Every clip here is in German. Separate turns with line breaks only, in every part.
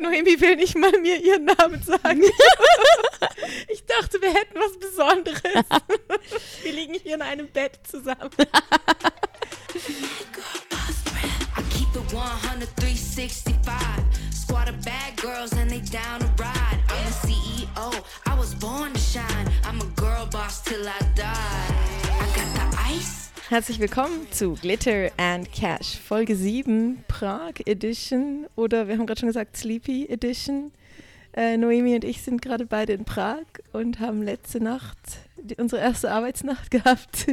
Noemi will nicht mal mir ihren Namen sagen. ich dachte, wir hätten was Besonderes. wir liegen hier in einem Bett zusammen. Herzlich willkommen zu Glitter and Cash, Folge 7, Prag Edition oder wir haben gerade schon gesagt Sleepy Edition. Äh, Noemi und ich sind gerade beide in Prag und haben letzte Nacht die, unsere erste Arbeitsnacht gehabt.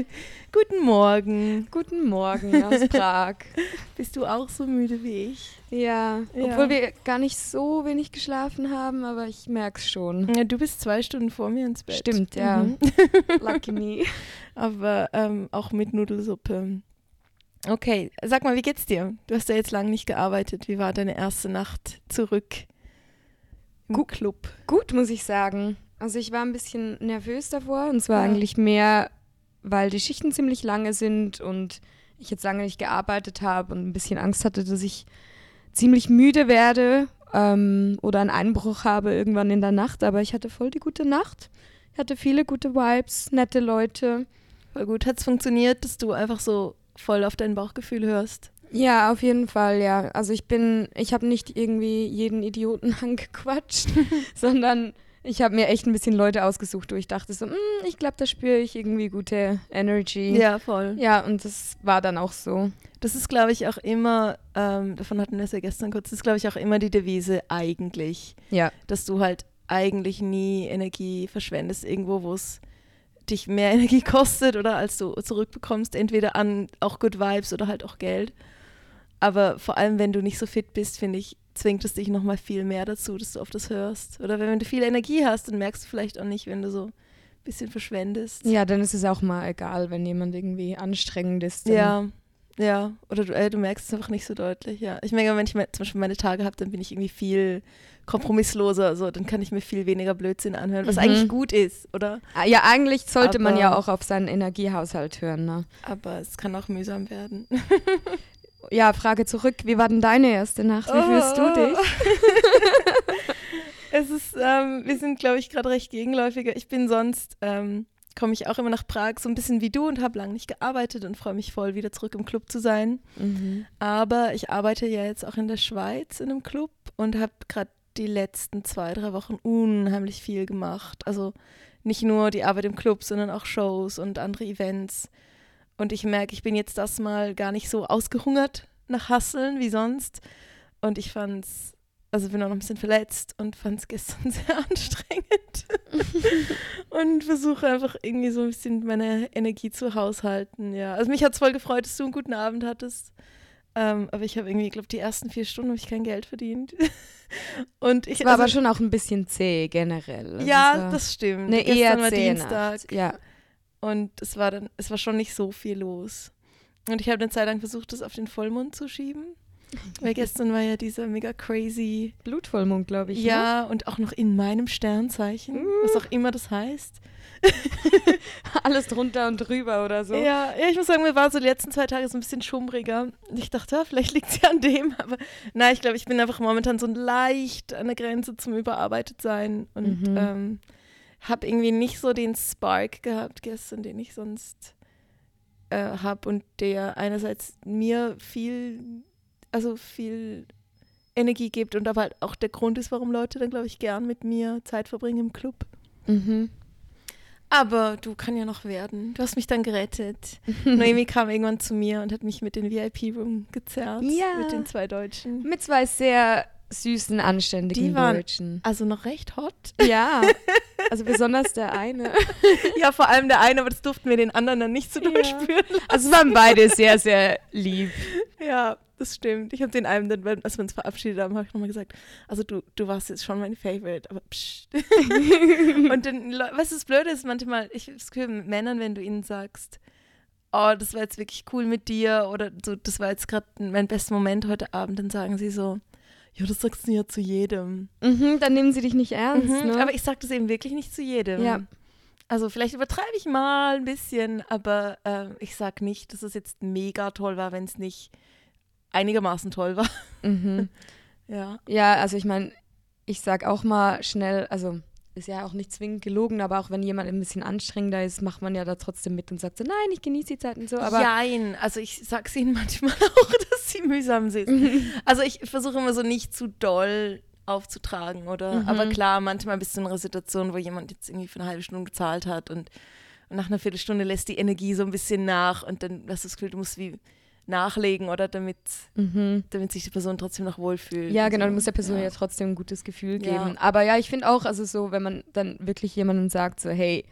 Guten Morgen.
Guten Morgen aus Prag.
Bist du auch so müde wie ich?
Ja,
Ja.
obwohl wir gar nicht so wenig geschlafen haben, aber ich merke es schon.
Ja, du bist zwei Stunden vor mir ins Bett.
Stimmt, ja.
Mhm.
Lucky me.
Aber ähm, auch mit Nudelsuppe. Okay, sag mal, wie geht's dir? Du hast ja jetzt lange nicht gearbeitet. Wie war deine erste Nacht zurück im Club?
Gut, muss ich sagen. Also ich war ein bisschen nervös davor und zwar
Ja.
eigentlich mehr, weil die Schichten ziemlich lange sind und ich jetzt lange nicht gearbeitet habe und ein bisschen Angst hatte, dass ich ziemlich müde werde ähm, oder einen Einbruch habe irgendwann in der Nacht. Aber ich hatte voll die gute Nacht. Ich hatte viele gute Vibes, nette Leute.
Voll gut. Hat es funktioniert, dass du einfach so voll auf dein Bauchgefühl hörst?
Ja, auf jeden Fall, ja. Also ich bin, ich habe nicht irgendwie jeden Idioten angequatscht, sondern ich habe mir echt ein bisschen Leute ausgesucht, wo ich dachte so, "Mm, ich glaube, da spüre ich irgendwie gute Energy.
Ja, voll.
Ja, und das war dann auch so.
Das ist, glaube ich, auch immer, ähm, davon hatten wir es ja gestern kurz, das ist, glaube ich, auch immer die Devise eigentlich,
Ja.
dass du halt eigentlich nie Energie verschwendest irgendwo, wo es dich mehr Energie kostet oder als du zurückbekommst, entweder an auch Good Vibes oder halt auch Geld. Aber vor allem, wenn du nicht so fit bist, finde ich, zwingt es dich nochmal viel mehr dazu, dass du auf das hörst. Oder wenn, du viel Energie hast, dann merkst du vielleicht auch nicht, wenn du so ein bisschen verschwendest.
Ja, dann ist es auch mal egal, wenn jemand irgendwie anstrengend ist.
Ja, ja. Oder du, äh, du merkst es einfach nicht so deutlich, ja. Ich merke, wenn ich me- zum Beispiel meine Tage habe, dann bin ich irgendwie viel kompromissloser. So, dann kann ich mir viel weniger Blödsinn anhören, was
Mhm.
eigentlich gut ist, oder?
Ah, Ja, eigentlich sollte man ja
Aber-
auch auf seinen Energiehaushalt hören. Ne?
Aber es kann auch mühsam werden.
Ja, Frage zurück. Wie war denn deine erste Nacht? Wie fühlst du dich?
es ist, ähm, wir sind, glaube ich, gerade recht gegenläufiger. Ich bin sonst, ähm, komme ich auch immer nach Prag, so ein bisschen wie du und habe lange nicht gearbeitet und freue mich voll, wieder zurück im Club zu sein.
Mhm.
Aber ich arbeite ja jetzt auch in der Schweiz in einem Club und habe gerade die letzten zwei, drei Wochen unheimlich viel gemacht. Also nicht nur die Arbeit im Club, sondern auch Shows und andere Events. Und ich merke, ich bin jetzt das mal gar nicht so ausgehungert nach Hasseln wie sonst. Und ich fand's, also bin auch noch ein bisschen verletzt und fand es gestern sehr anstrengend. und versuche einfach irgendwie so ein bisschen meine Energie zu haushalten. Ja, also mich hat es voll gefreut, dass du einen guten Abend hattest. Ähm, aber ich habe irgendwie, glaube die ersten vier Stunden habe ich kein Geld verdient. und ich
Es war aber
also,
schon auch ein bisschen zäh generell. Also
ja, das stimmt.
eine eher
war Dienstag.
Ja.
Und es war dann, es war schon nicht so viel los. Und ich habe eine Zeit lang versucht, das auf den Vollmond zu schieben. Weil gestern war ja dieser mega crazy.
Blutvollmond, glaube ich. ne?
Ja, und auch noch in meinem Sternzeichen, was auch immer das heißt.
Alles drunter und drüber oder so.
Ja, ja, ich muss sagen, mir war so die letzten zwei Tage so ein bisschen schummriger. Und ich dachte, ja, vielleicht liegt es ja an dem. Aber nein, ich glaube, ich bin einfach momentan so leicht an der Grenze zum überarbeitet sein. Und
Mhm.
ähm, habe irgendwie nicht so den Spark gehabt gestern, den ich sonst äh, habe. Und der einerseits mir viel, also viel Energie gibt und aber halt auch der Grund ist, warum Leute dann, glaube ich, gern mit mir Zeit verbringen im Club.
Mhm.
Aber du kann ja noch werden. Du hast mich dann gerettet. Noemi kam irgendwann zu mir und hat mich mit den VIP-Room gezerrt.
Ja.
Mit den zwei Deutschen.
Mit zwei sehr süßen, anständigen
Die waren-
Deutschen.
Also noch recht hot.
Ja, also besonders der eine.
ja, vor allem der eine, aber das durften wir den anderen dann nicht so
Ja.
durchspüren.
Also es waren beide sehr, sehr lieb.
Ja, das stimmt. Ich habe den einen dann, als wir uns verabschiedet haben, habe ich nochmal gesagt, also du, du warst jetzt schon mein Favorite, aber psst. und dann, du, das Blöde ist manchmal, ich das Gefühl, mit Männern, wenn du ihnen sagst, oh, das war jetzt wirklich cool mit dir oder so, das war jetzt gerade mein bester Moment heute Abend, dann sagen sie so, ja, das sagst du ja zu jedem.
Mhm, dann nehmen sie dich nicht ernst,
Mhm,
ne?
Aber ich sage das eben wirklich nicht zu jedem.
Ja.
Also vielleicht übertreibe ich mal ein bisschen, aber äh, ich sage nicht, dass es jetzt mega toll war, wenn es nicht einigermaßen toll war.
mhm.
Ja.
Ja, also ich meine, ich sag auch mal schnell, also ist ja auch nicht zwingend gelogen, aber auch wenn jemand ein bisschen anstrengender ist, macht man ja da trotzdem mit und sagt so, nein, ich genieße die Zeit und so. Aber
Jein, also ich sag's ihnen manchmal auch, dass sie mühsam sind. also ich versuche immer so nicht zu doll aufzutragen, oder?
Mhm.
Aber klar, manchmal bist du in einer Situation, wo jemand jetzt irgendwie für eine halbe Stunde gezahlt hat und, und nach einer Viertelstunde lässt die Energie so ein bisschen nach und dann hast du das Gefühl, du musst wie nachlegen, oder? Damit,
mhm.
damit sich die Person trotzdem noch wohlfühlt.
ja, genau,
so.
du musst der Person ja,
ja.
trotzdem ein gutes Gefühl
Ja.
geben. Aber ja, ich finde auch, also so, wenn man dann wirklich jemandem sagt, so, hey,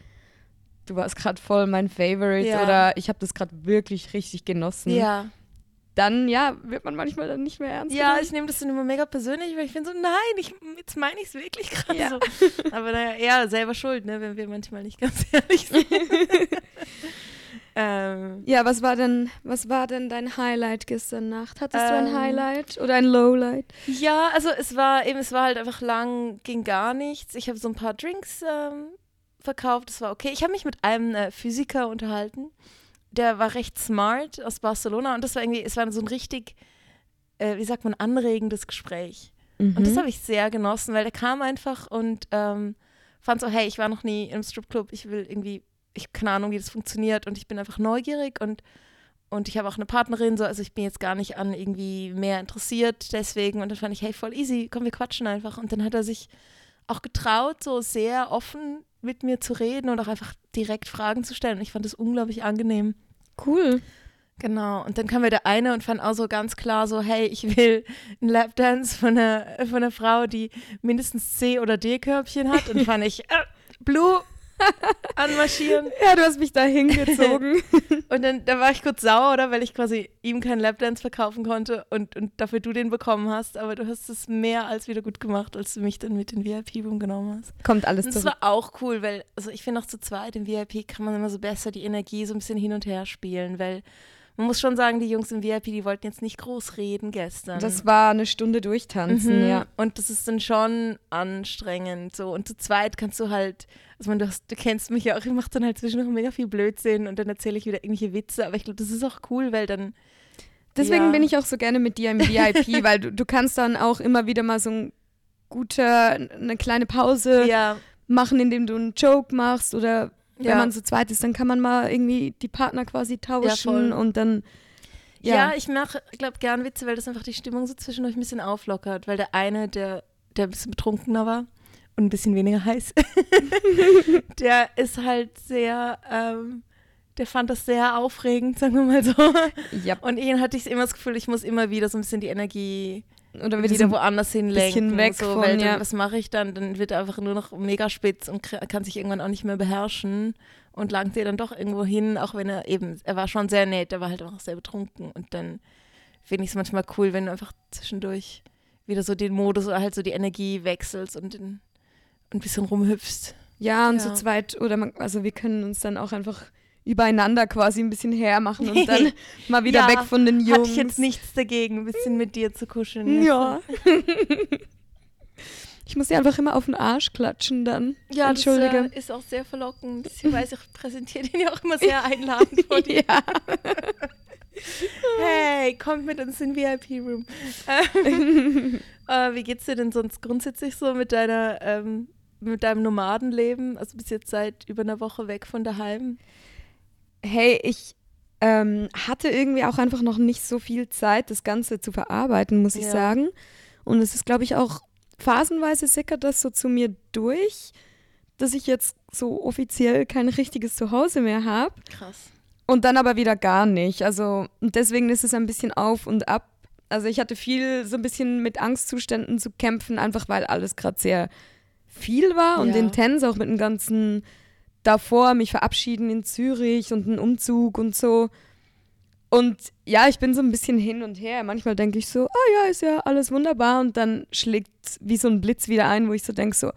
du warst gerade voll mein Favorite
Ja.
oder ich habe das gerade wirklich richtig genossen,
Ja,
dann ja, wird man manchmal dann nicht mehr ernst
ja
genommen.
ich nehme das dann immer mega persönlich, weil ich bin so, nein, ich, jetzt meine ich es wirklich gerade
Ja.
so. Aber naja, ja, selber schuld, ne, wenn wir manchmal nicht ganz ehrlich sind. ähm,
Ja, was war denn, was war denn dein Highlight gestern Nacht? Hattest du ein
Ähm,
Highlight oder ein Lowlight?
Ja, also es war eben, es war halt einfach lang, ging gar nichts. Ich habe so ein paar Drinks ähm, verkauft, das war okay. Ich habe mich mit einem äh, Physiker unterhalten, der war recht smart aus Barcelona und das war irgendwie, es war so ein richtig, äh, wie sagt man, anregendes Gespräch. Und
Mhm.
das habe ich sehr genossen, weil der kam einfach und ähm, fand so, hey, ich war noch nie im Stripclub, ich will irgendwie, ich habe keine Ahnung, wie das funktioniert und ich bin einfach neugierig und, und ich habe auch eine Partnerin, so, also ich bin jetzt gar nicht an irgendwie mehr interessiert deswegen und dann fand ich, hey, voll easy, komm, wir quatschen einfach. Und dann hat er sich auch getraut, so sehr offen mit mir zu reden und auch einfach direkt Fragen zu stellen. Und ich fand das unglaublich angenehm.
Cool.
Genau, und dann kam mir der eine und fand auch so ganz klar so, hey, ich will einen Lapdance von einer, von einer Frau, die mindestens C- oder D-Körbchen hat. Und fand ich, äh, Blue, anmarschieren.
Ja, du hast mich da hingezogen.
Und dann da war ich kurz sauer, oder? Weil ich quasi ihm keinen Lapdance verkaufen konnte und, und dafür du den bekommen hast. Aber du hast es mehr als wieder gut gemacht, als du mich dann mit den VIP-Room genommen hast.
Kommt alles
Und das
zurück.
war auch cool, weil, also ich finde auch zu zweit im VIP kann man immer so besser die Energie so ein bisschen hin und her spielen, weil man muss schon sagen, die Jungs im VIP, die wollten jetzt nicht groß reden gestern.
Das war eine Stunde durchtanzen,
Mhm.
ja.
Und das ist dann schon anstrengend. So. Und zu zweit kannst du halt, also man, du, hast, du kennst mich ja auch, ich mache dann halt zwischendurch mega viel Blödsinn und dann erzähle ich wieder irgendwelche Witze. Aber ich glaube, das ist auch cool, weil dann.
Deswegen
ja.
bin ich auch so gerne mit dir im VIP, weil du, du kannst dann auch immer wieder mal so ein guter, eine kleine Pause
Ja,
machen, indem du einen Joke machst oder wenn
Ja.
man so zweit ist, dann kann man mal irgendwie die Partner quasi tauschen
voll.
und dann
ja.
ja,
ich mache, glaube gern Witze, weil das einfach die Stimmung so zwischendurch ein bisschen auflockert. Weil der eine, der, der ein bisschen betrunkener war und ein bisschen weniger heiß, der ist halt sehr. Ähm, der fand das sehr aufregend, sagen wir mal so.
ja.
Und ihn hatte ich immer das Gefühl, ich muss immer wieder so ein bisschen die Energie
oder
wieder,
so
woanders hinlenken.
bisschen weg
so,
von,
weil dann,
ja.
was mache ich dann? Dann wird er einfach nur noch mega spitz und kann sich irgendwann auch nicht mehr beherrschen und langt ihr dann doch irgendwo hin, auch wenn er eben, er war schon sehr nett, er war halt auch sehr betrunken und dann finde ich es manchmal cool, wenn du einfach zwischendurch wieder so den Modus oder halt so die Energie wechselst und den, ein bisschen rumhüpfst.
Ja, und
Ja.
so zweit, oder man, also wir können uns dann auch einfach übereinander quasi ein bisschen hermachen und dann mal wieder
Ja,
weg von den Jungs.
Hatte ich jetzt nichts dagegen, ein bisschen mit dir zu kuscheln.
Ja. ich muss dir einfach immer auf den Arsch klatschen dann.
Ja, das
Entschuldige.
äh, ist auch sehr verlockend. Ich weiß, ich präsentiere den ja auch immer sehr einladend vor dir.
ja.
Hey, kommt mit uns in den VIP-Room. Ähm, äh, wie geht's dir denn sonst grundsätzlich so mit deiner, ähm, mit deinem Nomadenleben? Also bist jetzt seit über einer Woche weg von daheim.
Hey, ich ähm, hatte irgendwie auch einfach noch nicht so viel Zeit, das Ganze zu verarbeiten, muss ich
Ja.
sagen. Und es ist, glaube ich, auch phasenweise sickert das so zu mir durch, dass ich jetzt so offiziell kein richtiges Zuhause mehr habe.
Krass.
Und dann aber wieder gar nicht. Also und deswegen ist es ein bisschen auf und ab. Also ich hatte viel so ein bisschen mit Angstzuständen zu kämpfen, einfach weil alles gerade sehr viel war und
Ja.
intens, auch mit dem ganzen davor, mich verabschieden in Zürich und einen Umzug und so. Und ja, ich bin so ein bisschen hin und her. Manchmal denke ich so, ah ja, ist ja alles wunderbar. Und dann schlägt wie so ein Blitz wieder ein, wo ich so denke so,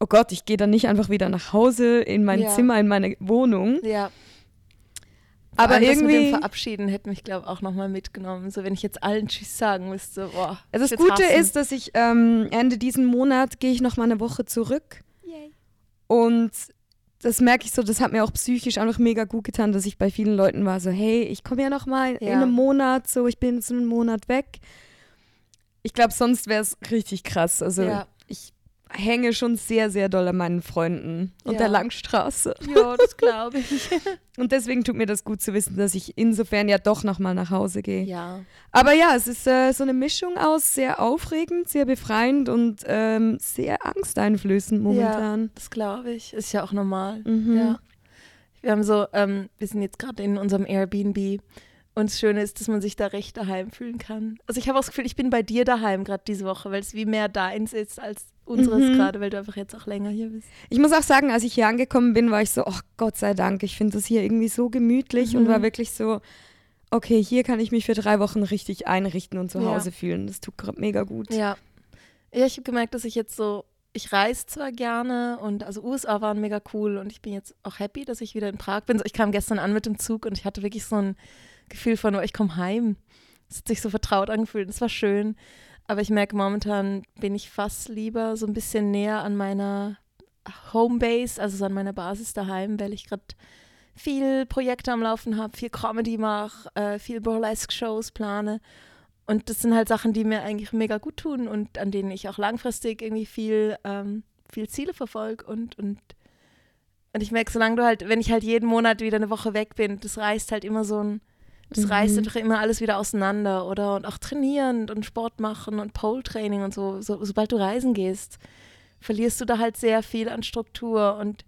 oh Gott, ich gehe dann nicht einfach wieder nach Hause in mein
Ja.
Zimmer, in meine Wohnung.
Ja.
Aber
Vor allem das mit
irgendwie-
dem Verabschieden hätte mich, glaube ich, auch nochmal mitgenommen. So, wenn ich jetzt allen Tschüss sagen müsste, boah.
Also das Gute
hassen.
ist, dass ich ähm, Ende diesen Monat gehe ich noch mal eine Woche zurück und das merke ich so, das hat mir auch psychisch einfach mega gut getan, dass ich bei vielen Leuten war so, hey, ich komme ja noch mal in
Ja.
einem Monat, so ich bin jetzt einen Monat weg. ich glaube, sonst wäre es richtig krass. Also
Ja.
ich hänge schon sehr, sehr doll an meinen Freunden und
Ja.
der Langstraße.
Ja, das glaube ich.
Und deswegen tut mir das gut zu wissen, dass ich insofern ja doch nochmal nach Hause gehe.
ja.
Aber ja, es ist äh, so eine Mischung aus sehr aufregend, sehr befreiend und ähm, sehr angsteinflößend momentan.
Das glaube ich. Ist ja auch normal.
Mhm.
Ja. Wir haben so, ähm, wir sind jetzt gerade in unserem Airbnb und das Schöne ist, dass man sich da recht daheim fühlen kann. Also ich habe auch das Gefühl, ich bin bei dir daheim gerade diese Woche, weil es wie mehr deins ist als unseres
Mhm.
gerade, weil du einfach jetzt auch länger hier bist.
Ich muss auch sagen, als ich hier angekommen bin, war ich so, oh Gott sei Dank, ich finde das hier irgendwie so gemütlich und
Mhm.
war wirklich so, okay, hier kann ich mich für drei Wochen richtig einrichten und zu
Ja.
Hause fühlen. Das tut gerade mega gut.
Ja. Ja, ich habe gemerkt, dass ich jetzt so, ich reise zwar gerne und also USA waren mega cool und ich bin jetzt auch happy, dass ich wieder in Prag bin. Ich kam gestern an mit dem Zug und ich hatte wirklich so ein Gefühl von, oh, ich komme heim. Es hat sich so vertraut angefühlt. Das war schön. Aber ich merke, momentan bin ich fast lieber so ein bisschen näher an meiner Homebase, also so an meiner Basis daheim, weil ich gerade viel Projekte am Laufen habe, viel Comedy mache, äh, viel Burlesque-Shows plane. Und das sind halt Sachen, die mir eigentlich mega gut tun und an denen ich auch langfristig irgendwie viel, ähm, viel Ziele verfolge. Und, und, und ich merke, solange du halt, wenn ich halt jeden Monat wieder eine Woche weg bin, das reißt halt immer so ein, das
Mhm.
reißt einfach immer alles wieder auseinander. Oder und auch trainieren und Sport machen und Pole-Training und so. so. Sobald du reisen gehst, verlierst du da halt sehr viel an Struktur. Und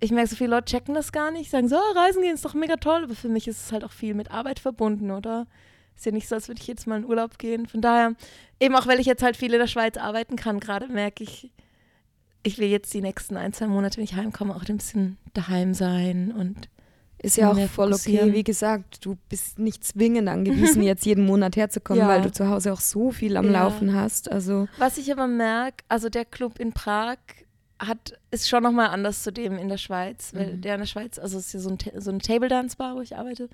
ich merke, so viele Leute checken das gar nicht, sagen so, oh, reisen gehen ist doch mega toll. Aber für mich ist es halt auch viel mit Arbeit verbunden, oder? Ist ja nicht so, als würde ich jetzt mal in Urlaub gehen. Von daher, eben auch weil ich jetzt halt viel in der Schweiz arbeiten kann, gerade merke ich, ich will jetzt die nächsten ein, zwei Monate, wenn ich heimkomme, auch ein bisschen daheim sein und
Ist ja auch voll okay. Wie gesagt, du bist nicht zwingend angewiesen, jetzt jeden Monat herzukommen,
Ja.
weil du zu Hause auch so viel am
Ja.
Laufen hast. Also
Was ich aber merke, also der Club in Prag hat, ist schon nochmal anders zu dem in der Schweiz, weil
Mhm.
der in der Schweiz, also es ist ja so, ein, so eine Table Dance Bar, wo ich arbeite.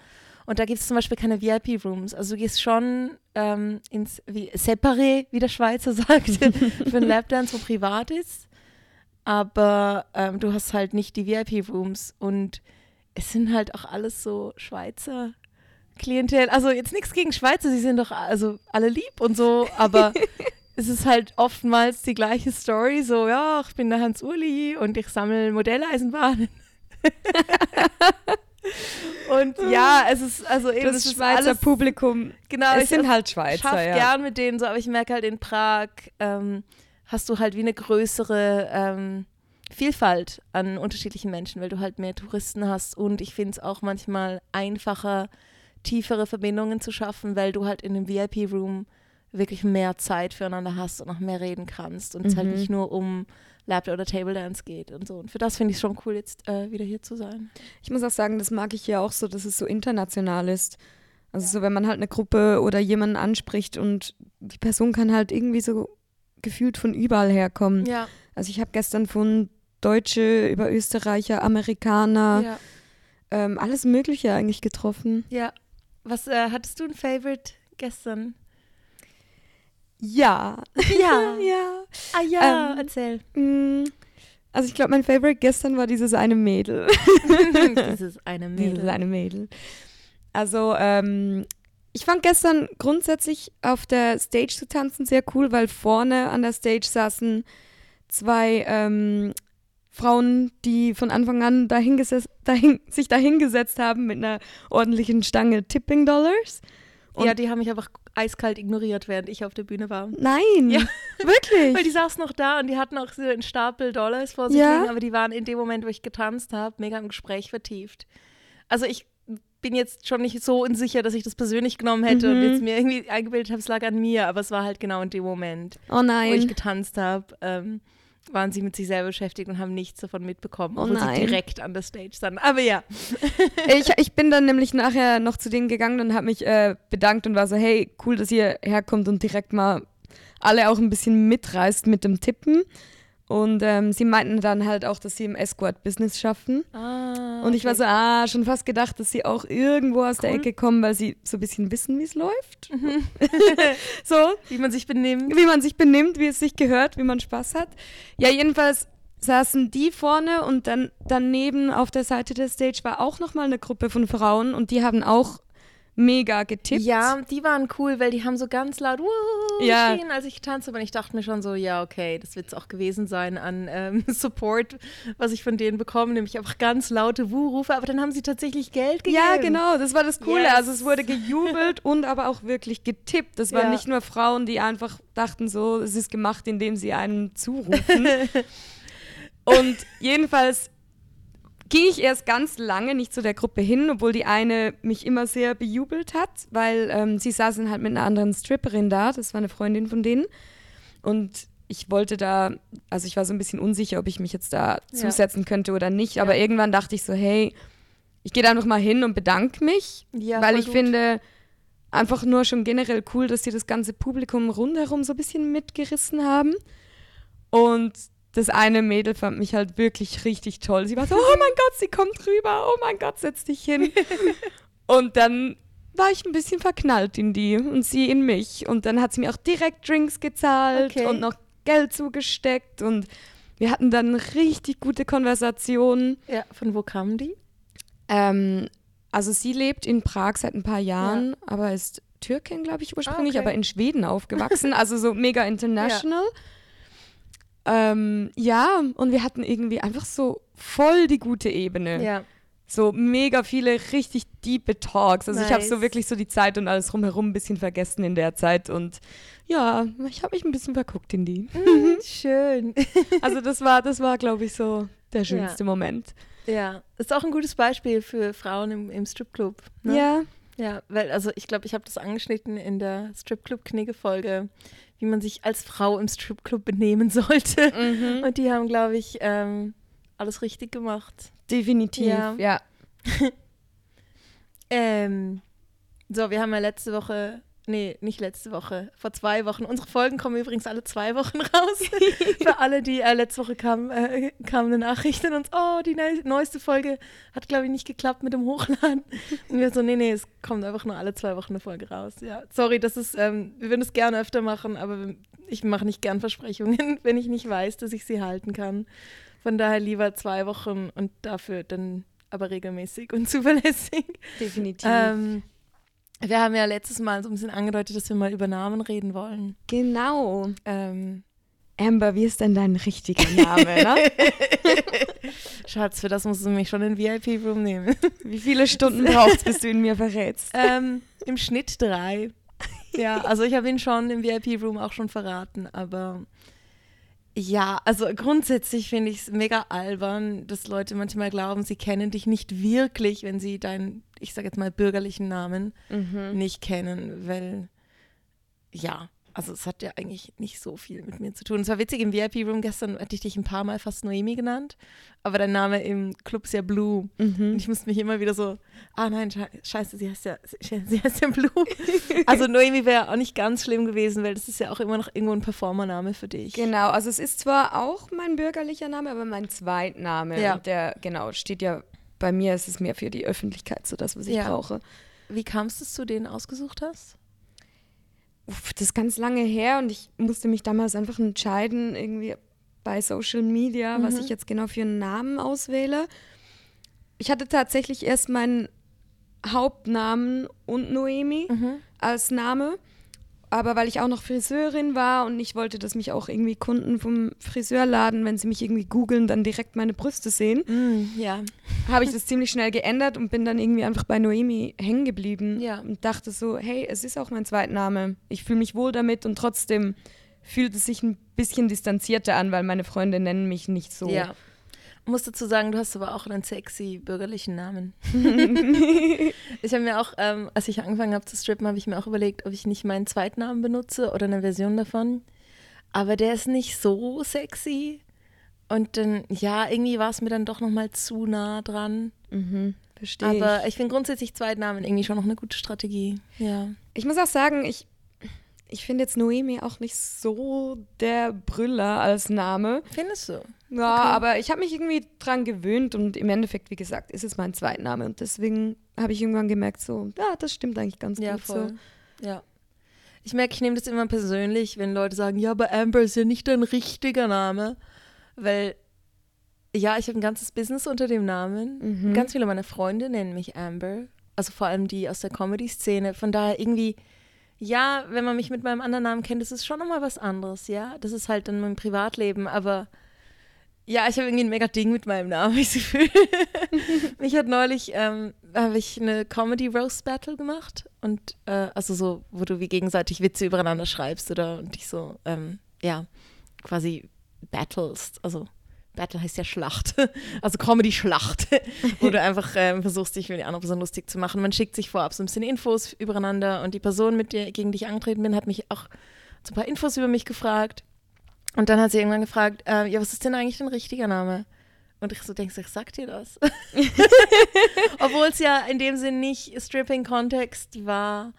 Und da gibt es zum Beispiel keine VIP-Rooms. Also du gehst schon ähm, ins wie, Separé, wie der Schweizer sagt, für einen Lapdance, wo privat ist. Aber ähm, du hast halt nicht die VIP-Rooms. Und es sind halt auch alles so Schweizer Klientel. Also jetzt nichts gegen Schweizer, sie sind doch also alle lieb und so, aber es ist halt oftmals die gleiche Story. So, ja, ich bin der Hans Uli und ich sammle Modelleisenbahnen. und ja, es ist also eben
das
ist
Schweizer
alles,
Publikum,
genau,
es
ich
sind halt Schweizer,
schaff
ja.
gern mit denen so, aber ich merke halt in Prag ähm, hast du halt wie eine größere ähm, Vielfalt an unterschiedlichen Menschen, weil du halt mehr Touristen hast und ich finde es auch manchmal einfacher, tiefere Verbindungen zu schaffen, weil du halt in einem VIP-Room wirklich mehr Zeit füreinander hast und auch mehr reden kannst und es halt
Mhm.
nicht nur um Lap oder Table Dance geht und so. Und für das finde ich es schon cool, jetzt äh, wieder hier zu sein.
Ich muss auch sagen, das mag ich ja auch so, dass es so international ist. Also so, wenn man halt eine Gruppe oder jemanden anspricht und die Person kann halt irgendwie so gefühlt von überall herkommen.
Ja,
Also ich habe gestern von Deutsche über Österreicher, Amerikaner,
ja,
ähm, alles Mögliche eigentlich getroffen.
ja. Was äh, hattest du ein Favorite gestern?
Ja.
Ja.
ja.
Ah ja,
Ähm,
erzähl.
Mm, Also ich glaube, mein Favorite gestern war dieses eine Mädel.
Dieses eine
Dieses
Mädel.
eine Mädel. Also ähm, ich fand gestern grundsätzlich auf der Stage zu tanzen sehr cool, weil vorne an der Stage saßen zwei ähm, Frauen, die von Anfang an dahingesetzt, dahin, sich dahingesetzt haben mit einer ordentlichen Stange Tipping Dollars. Und-
ja, die haben mich einfach eiskalt ignoriert, während ich auf der Bühne war.
Nein,
Ja.
wirklich.
Weil die saßen noch da und die hatten auch so einen Stapel Dollars vor sich
Ja.
liegen, aber die waren in dem Moment, wo ich getanzt habe, mega im Gespräch vertieft. Also ich bin jetzt schon nicht so unsicher, dass ich das persönlich genommen hätte und
Mhm.
jetzt mir irgendwie eingebildet habe, es lag an mir, aber es war halt genau in dem Moment,
oh
wo ich getanzt habe, ähm, waren sie mit sich selber beschäftigt und haben nichts davon mitbekommen,
Oh
obwohl
nein.
sie direkt an der Stage standen. Aber ja,
Ich, ich bin dann nämlich nachher noch zu denen gegangen und habe mich äh, bedankt und war so, hey, cool, dass ihr herkommt und direkt mal alle auch ein bisschen mitreißt mit dem Tippen. Und ähm, sie meinten dann halt auch, dass sie im Escort-Business schaffen.
ah,
Und ich war so, ah, schon fast gedacht, dass sie auch irgendwo aus der
Cool.
Ecke kommen, weil sie so ein bisschen wissen, wie es läuft. so,
wie man sich benimmt.
wie man sich benimmt, wie es sich gehört, wie man Spaß hat. Ja, jedenfalls saßen die vorne und dann daneben auf der Seite der Stage war auch nochmal eine Gruppe von Frauen und die haben auch mega getippt.
Ja, die waren cool, weil die haben so ganz laut Wuhu
Ja.
geschrien, als ich getanzt habe. Und ich dachte mir schon so, ja, okay, das wird es auch gewesen sein an ähm, Support, was ich von denen bekomme, nämlich einfach ganz laute Wuh-Rufe. Aber dann haben sie tatsächlich Geld gegeben.
Ja, genau, das war das Coole.
Yes.
Also es wurde gejubelt und aber auch wirklich getippt. Das waren
Ja.
nicht nur Frauen, die einfach dachten so, es ist gemacht, indem sie einem zurufen. und jedenfalls ging ich erst ganz lange nicht zu der Gruppe hin, obwohl die eine mich immer sehr bejubelt hat, weil ähm, sie saßen halt mit einer anderen Stripperin da, das war eine Freundin von denen. Und ich wollte da, also ich war so ein bisschen unsicher, ob ich mich jetzt da
Ja.
zusetzen könnte oder nicht, aber
Ja.
irgendwann dachte ich so, hey, ich gehe da einfach mal hin und bedanke mich,
Ja,
weil ich
gut.
finde einfach nur schon generell cool, dass sie das ganze Publikum rundherum so ein bisschen mitgerissen haben. Und das eine Mädel fand mich halt wirklich richtig toll. Sie war so, oh mein Gott, sie kommt rüber, oh mein Gott, setz dich hin. und dann war ich ein bisschen verknallt in die und sie in mich. Und dann hat sie mir auch direkt Drinks gezahlt
Okay.
und noch Geld zugesteckt und wir hatten dann richtig gute Konversationen.
Ja, von wo kamen die?
Ähm, also sie lebt in Prag seit ein paar Jahren, aber ist Türkin, glaube ich, ursprünglich,
Ah, okay.
aber in Schweden aufgewachsen, also so mega international. Ja. Ähm, ja, und wir hatten irgendwie einfach so voll die gute Ebene.
Ja.
So mega viele richtig diepe Talks. Also ich habe so
Nice.
wirklich so die Zeit und alles rumherum ein bisschen vergessen in der Zeit und ja, ich habe mich ein bisschen verguckt in die.
Schön.
Also das war, das war, glaube ich, so der schönste Moment.
Ja, ist auch ein gutes Beispiel für Frauen im, im Stripclub. Ne?
Ja.
Ja, weil, also ich glaube, ich habe das angeschnitten in der Stripclub-Knigge-Folge, wie man sich als Frau im Stripclub benehmen sollte.
Mhm.
Und die haben, glaube ich, ähm, alles richtig gemacht.
Definitiv.
Ja.
ja.
Ähm, so, wir haben ja letzte Woche, nee, nicht letzte Woche, vor zwei Wochen. Unsere Folgen kommen übrigens alle zwei Wochen raus. Für alle, die äh, letzte Woche kam, äh, kam eine Nachricht an uns, oh, die neu neueste Folge hat, glaube ich, nicht geklappt mit dem Hochladen. Und wir so, nee, nee, es kommt einfach nur alle zwei Wochen eine Folge raus. Ja, sorry, das ist, ähm, wir würden es gerne öfter machen, aber ich mache nicht gern Versprechungen, wenn ich nicht weiß, dass ich sie halten kann. Von daher lieber zwei Wochen und dafür dann aber regelmäßig und zuverlässig.
Definitiv.
Ähm, wir haben ja letztes Mal so ein bisschen angedeutet, dass wir mal über Namen reden wollen.
genau.
Ähm,
Amber, wie ist denn dein richtiger Name? Ne?
Schatz, für das musst du mich schon in den VIP-Room nehmen.
Wie viele Stunden brauchst bis du ihn mir verrätst?
ähm, Im Schnitt drei. Ja, also ich habe ihn schon im VIP-Room auch schon verraten, aber ja, also grundsätzlich finde ich es mega albern, dass Leute manchmal glauben, sie kennen dich nicht wirklich, wenn sie deinen, ich sage jetzt mal, bürgerlichen Namen
Mhm.
nicht kennen, weil ja, also es hat ja eigentlich nicht so viel mit mir zu tun. Es war witzig, im VIP-Room gestern hatte ich dich ein paar Mal fast Noemi genannt, aber dein Name im Club ist ja Blue. Und
Mhm.
ich musste mich immer wieder so, ah nein, sche scheiße, sie heißt ja, sie heißt ja Blue. also Noemi wäre auch nicht ganz schlimm gewesen, weil das ist ja auch immer noch irgendwo ein Performername für dich.
Genau, also es ist zwar auch mein bürgerlicher Name, aber mein Zweitname.
Ja.
Und der, genau, steht ja bei mir, ist es mehr für die Öffentlichkeit, so das, was ich
Ja.
brauche.
Wie kam es, dass du den ausgesucht hast?
Das ist ganz lange her und ich musste mich damals einfach entscheiden, irgendwie bei Social Media, was
Mhm.
ich jetzt genau für einen Namen auswähle. Ich hatte tatsächlich erst meinen Hauptnamen und Noemi als Name. Aber weil ich auch noch Friseurin war und ich wollte, dass mich auch irgendwie Kunden vom Friseurladen, wenn sie mich irgendwie googeln, dann direkt meine Brüste sehen,
Mm, ja.
habe ich das ziemlich schnell geändert und bin dann irgendwie einfach bei Noemi hängen geblieben
Ja.
und dachte so, hey, es ist auch mein Zweitname. Ich fühle mich wohl damit und trotzdem fühlt es sich ein bisschen distanzierter an, weil meine Freunde nennen mich nicht so.
Ja. Muss dazu sagen, du hast aber auch einen sexy bürgerlichen Namen. ich habe mir auch, ähm, als ich angefangen habe zu strippen, habe ich mir auch überlegt, ob ich nicht meinen Zweitnamen benutze oder eine Version davon. Aber der ist nicht so sexy. Und dann, ja, irgendwie war es mir dann doch nochmal zu nah dran.
Mhm, verstehe.
Aber ich finde grundsätzlich Zweitnamen irgendwie schon noch eine gute Strategie. Ja.
Ich muss auch sagen, ich, ich finde jetzt Noemi auch nicht so der Brüller als Name.
Findest du?
Ja,
Okay.
aber ich habe mich irgendwie dran gewöhnt und im Endeffekt, wie gesagt, ist es mein Zweitname und deswegen habe ich irgendwann gemerkt, so, ja, das stimmt eigentlich ganz
Ja,
gut
voll.
so.
Ja. Ich merke, ich nehme das immer persönlich, wenn Leute sagen, ja, aber Amber ist ja nicht dein richtiger Name. Weil, ja, ich habe ein ganzes Business unter dem Namen.
Mhm.
Ganz viele meiner Freunde nennen mich Amber. also vor allem die aus der Comedy-Szene. Von daher irgendwie, ja, wenn man mich mit meinem anderen Namen kennt, das ist schon nochmal was anderes, ja. Das ist halt dann mein Privatleben, aber ja, ich habe irgendwie ein mega Ding mit meinem Namen, ich das Gefühl. Mich hat neulich, ähm, habe ich eine Comedy-Roast-Battle gemacht und äh, also so, wo du wie gegenseitig Witze übereinander schreibst oder und dich so, ähm, ja, quasi battlest, also Battle heißt ja Schlacht, also Comedy-Schlacht, wo du einfach ähm, versuchst, dich für die andere Person lustig zu machen. Man schickt sich vorab so ein bisschen Infos übereinander und die Person, mit der gegen dich angetreten bin, hat mich auch so ein paar Infos über mich gefragt. Und dann hat sie irgendwann gefragt, äh, ja, was ist denn eigentlich dein richtiger Name? Und ich so denke, ich sag dir das. Obwohl es ja in dem Sinn nicht Stripping-Kontext war.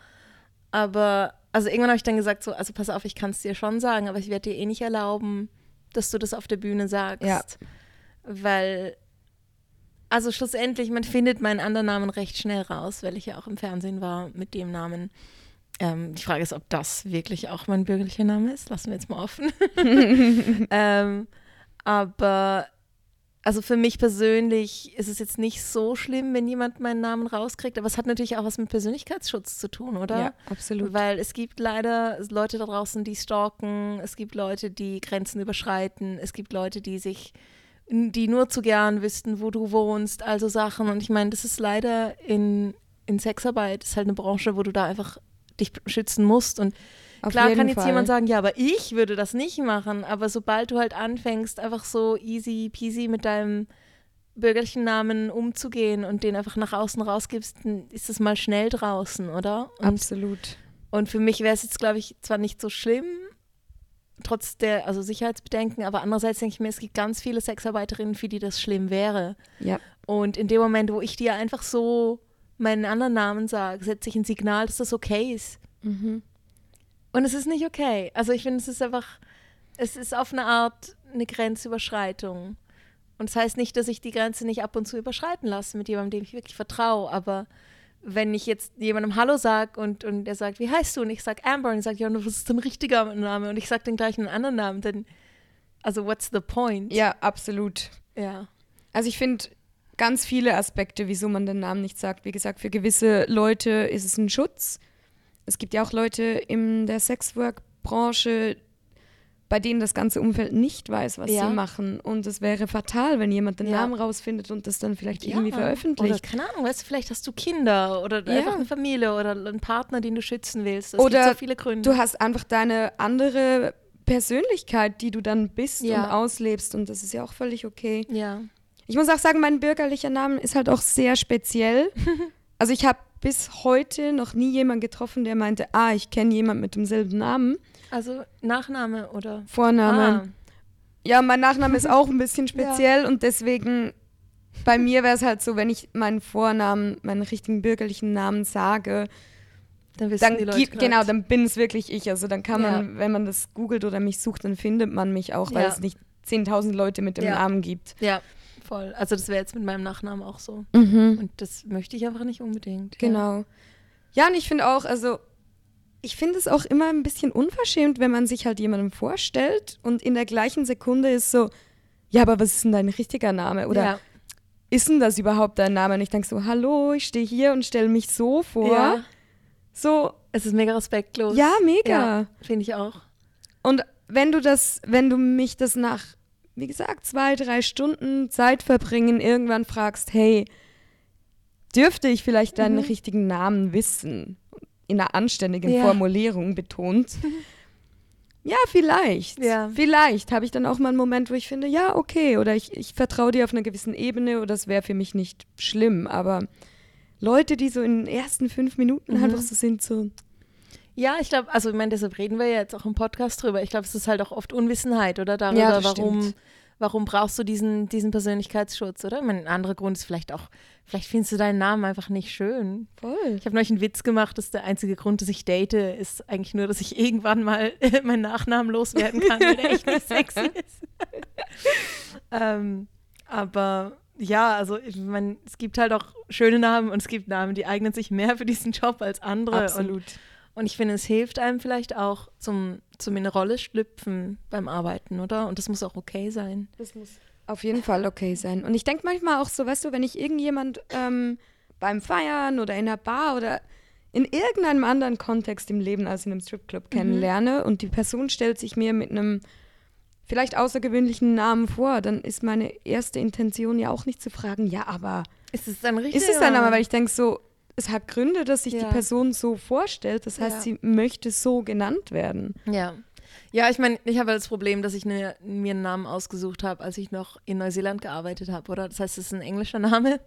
Aber, also irgendwann habe ich dann gesagt, so, also pass auf, ich kann es dir schon sagen, aber ich werde dir eh nicht erlauben, dass du das auf der Bühne sagst.
Ja.
Weil, also schlussendlich, man findet meinen anderen Namen recht schnell raus, weil ich ja auch im Fernsehen war mit dem Namen. Ähm, die Frage ist, ob das wirklich auch mein bürgerlicher Name ist. Lassen wir jetzt mal offen. ähm, aber also für mich persönlich ist es jetzt nicht so schlimm, wenn jemand meinen Namen rauskriegt, aber es hat natürlich auch was mit Persönlichkeitsschutz zu tun, oder?
Ja, absolut.
Weil es gibt leider Leute da draußen, die stalken, es gibt Leute, die Grenzen überschreiten, es gibt Leute, die sich, die nur zu gern wüssten, wo du wohnst, also Sachen. Und ich meine, das ist leider in, in Sexarbeit, ist halt eine Branche, wo du da einfach dich schützen musst und
Auf
Klar kann jetzt
Fall.
jemand sagen, ja, aber ich würde das nicht machen. Aber sobald du halt anfängst, einfach so easy peasy mit deinem bürgerlichen Namen umzugehen und den einfach nach außen rausgibst, dann ist es mal schnell draußen, oder? Und,
Absolut.
und für mich wäre es jetzt, glaube ich, zwar nicht so schlimm, trotz der also Sicherheitsbedenken, aber andererseits denke ich mir, es gibt ganz viele Sexarbeiterinnen, für die das schlimm wäre.
Ja.
Und in dem Moment, wo ich dir einfach so meinen anderen Namen sage, setze ich ein Signal, dass das okay ist.
Mhm.
Und es ist nicht okay. Also ich finde, es ist einfach, es ist auf eine Art eine Grenzüberschreitung. Und das heißt nicht, dass ich die Grenze nicht ab und zu überschreiten lasse mit jemandem, dem ich wirklich vertraue. Aber wenn ich jetzt jemandem Hallo sage und, und er sagt, wie heißt du? Und ich sage Amber und er sagt, ja, was ist dein richtiger Name? Und ich sage den gleichen anderen Namen, dann, also what's the point?
Ja, absolut.
Ja.
Also ich finde ganz viele Aspekte, wieso man den Namen nicht sagt. Wie gesagt, für gewisse Leute ist es ein Schutz. Es gibt ja auch Leute in der Sexwork-Branche, bei denen das ganze Umfeld nicht weiß, was
Ja.
sie machen. Und es wäre fatal, wenn jemand den
Ja.
Namen rausfindet und das dann vielleicht irgendwie
Ja.
veröffentlicht.
Oder keine Ahnung, weißt du, vielleicht hast du Kinder oder einfach eine Familie oder einen Partner, den du schützen willst. Es
Oder
gibt so viele Gründe.
Du hast einfach deine andere Persönlichkeit, die du dann bist und auslebst. Und das ist ja auch völlig okay.
ja.
Ich muss auch sagen, mein bürgerlicher Name ist halt auch sehr speziell. Also ich habe bis heute noch nie jemanden getroffen, der meinte, ah, ich kenne jemanden mit demselben Namen.
Also Nachname oder
Vorname.
Ah.
Ja, mein Nachname ist auch ein bisschen speziell und deswegen bei mir wäre es halt so, wenn ich meinen Vornamen, meinen richtigen bürgerlichen Namen sage,
Dann wissen
dann
die Leute grad.
genau, dann bin es wirklich ich. Also dann kann man, wenn man das googelt oder mich sucht, dann findet man mich auch, weil
Ja.
es nicht 10.000 Leute mit dem
Ja.
Namen gibt.
Ja, voll. Also das wäre jetzt mit meinem Nachnamen auch so.
Mhm.
Und das möchte ich einfach nicht unbedingt.
Genau. Ja, und ich finde auch, also ich finde es auch immer ein bisschen unverschämt, wenn man sich halt jemandem vorstellt und in der gleichen Sekunde ist so, ja, aber was ist denn dein richtiger Name? Oder
ja.
ist denn das überhaupt dein Name? Und ich denke so, hallo, ich stehe hier und stelle mich so vor.
Ja.
So,
Es ist mega respektlos.
ja, mega.
Ja, finde ich auch.
Und wenn du das, wenn du mich das nach, wie gesagt, zwei, drei Stunden Zeit verbringen, irgendwann fragst, hey, dürfte ich vielleicht deinen
Mhm.
richtigen Namen wissen? In einer anständigen
Ja.
Formulierung betont. Ja, vielleicht.
Ja.
Vielleicht habe ich dann auch mal einen Moment, wo ich finde, ja, okay, oder ich, ich vertraue dir auf einer gewissen Ebene oder das wäre für mich nicht schlimm. Aber Leute, die so in den ersten fünf Minuten
Mhm.
einfach so sind, so,
Ja, ich glaube, also ich meine, deshalb reden wir ja jetzt auch im Podcast drüber. Ich glaube, es ist halt auch oft Unwissenheit, oder? Darüber,
Ja,
warum,
stimmt.
warum brauchst du diesen, diesen Persönlichkeitsschutz, oder? Ich meine, ein anderer Grund ist vielleicht auch, vielleicht findest du deinen Namen einfach nicht schön.
voll.
Ich habe neulich einen Witz gemacht, dass der einzige Grund, dass ich date, ist eigentlich nur, dass ich irgendwann mal meinen Nachnamen loswerden kann, weil der echt nicht sexy ist. ähm, aber ja, also ich meine, es gibt halt auch schöne Namen und es gibt Namen, die eignen sich mehr für diesen Job als andere.
Absolut.
und ich finde, es hilft einem vielleicht auch zum, zum in eine Rolle schlüpfen beim Arbeiten, oder? Und das muss auch okay sein.
Das muss auf jeden Fall okay sein. Und ich denke manchmal auch so, weißt du, wenn ich irgendjemand ähm, beim Feiern oder in einer Bar oder in irgendeinem anderen Kontext im Leben als in einem Stripclub kennenlerne und die Person stellt sich mir mit einem vielleicht außergewöhnlichen Namen vor, dann ist meine erste Intention ja auch nicht zu fragen, ja, aber
Ist es dann richtig?
ist es ein Name? Weil ich denke so, es hat Gründe, dass sich
Ja.
die Person so vorstellt. Das heißt,
Ja.
sie möchte so genannt werden.
Ja. Ja, ich meine, ich habe das Problem, dass ich ne, mir einen Namen ausgesucht habe, als ich noch in Neuseeland gearbeitet habe, oder? Das heißt, es ist ein englischer Name.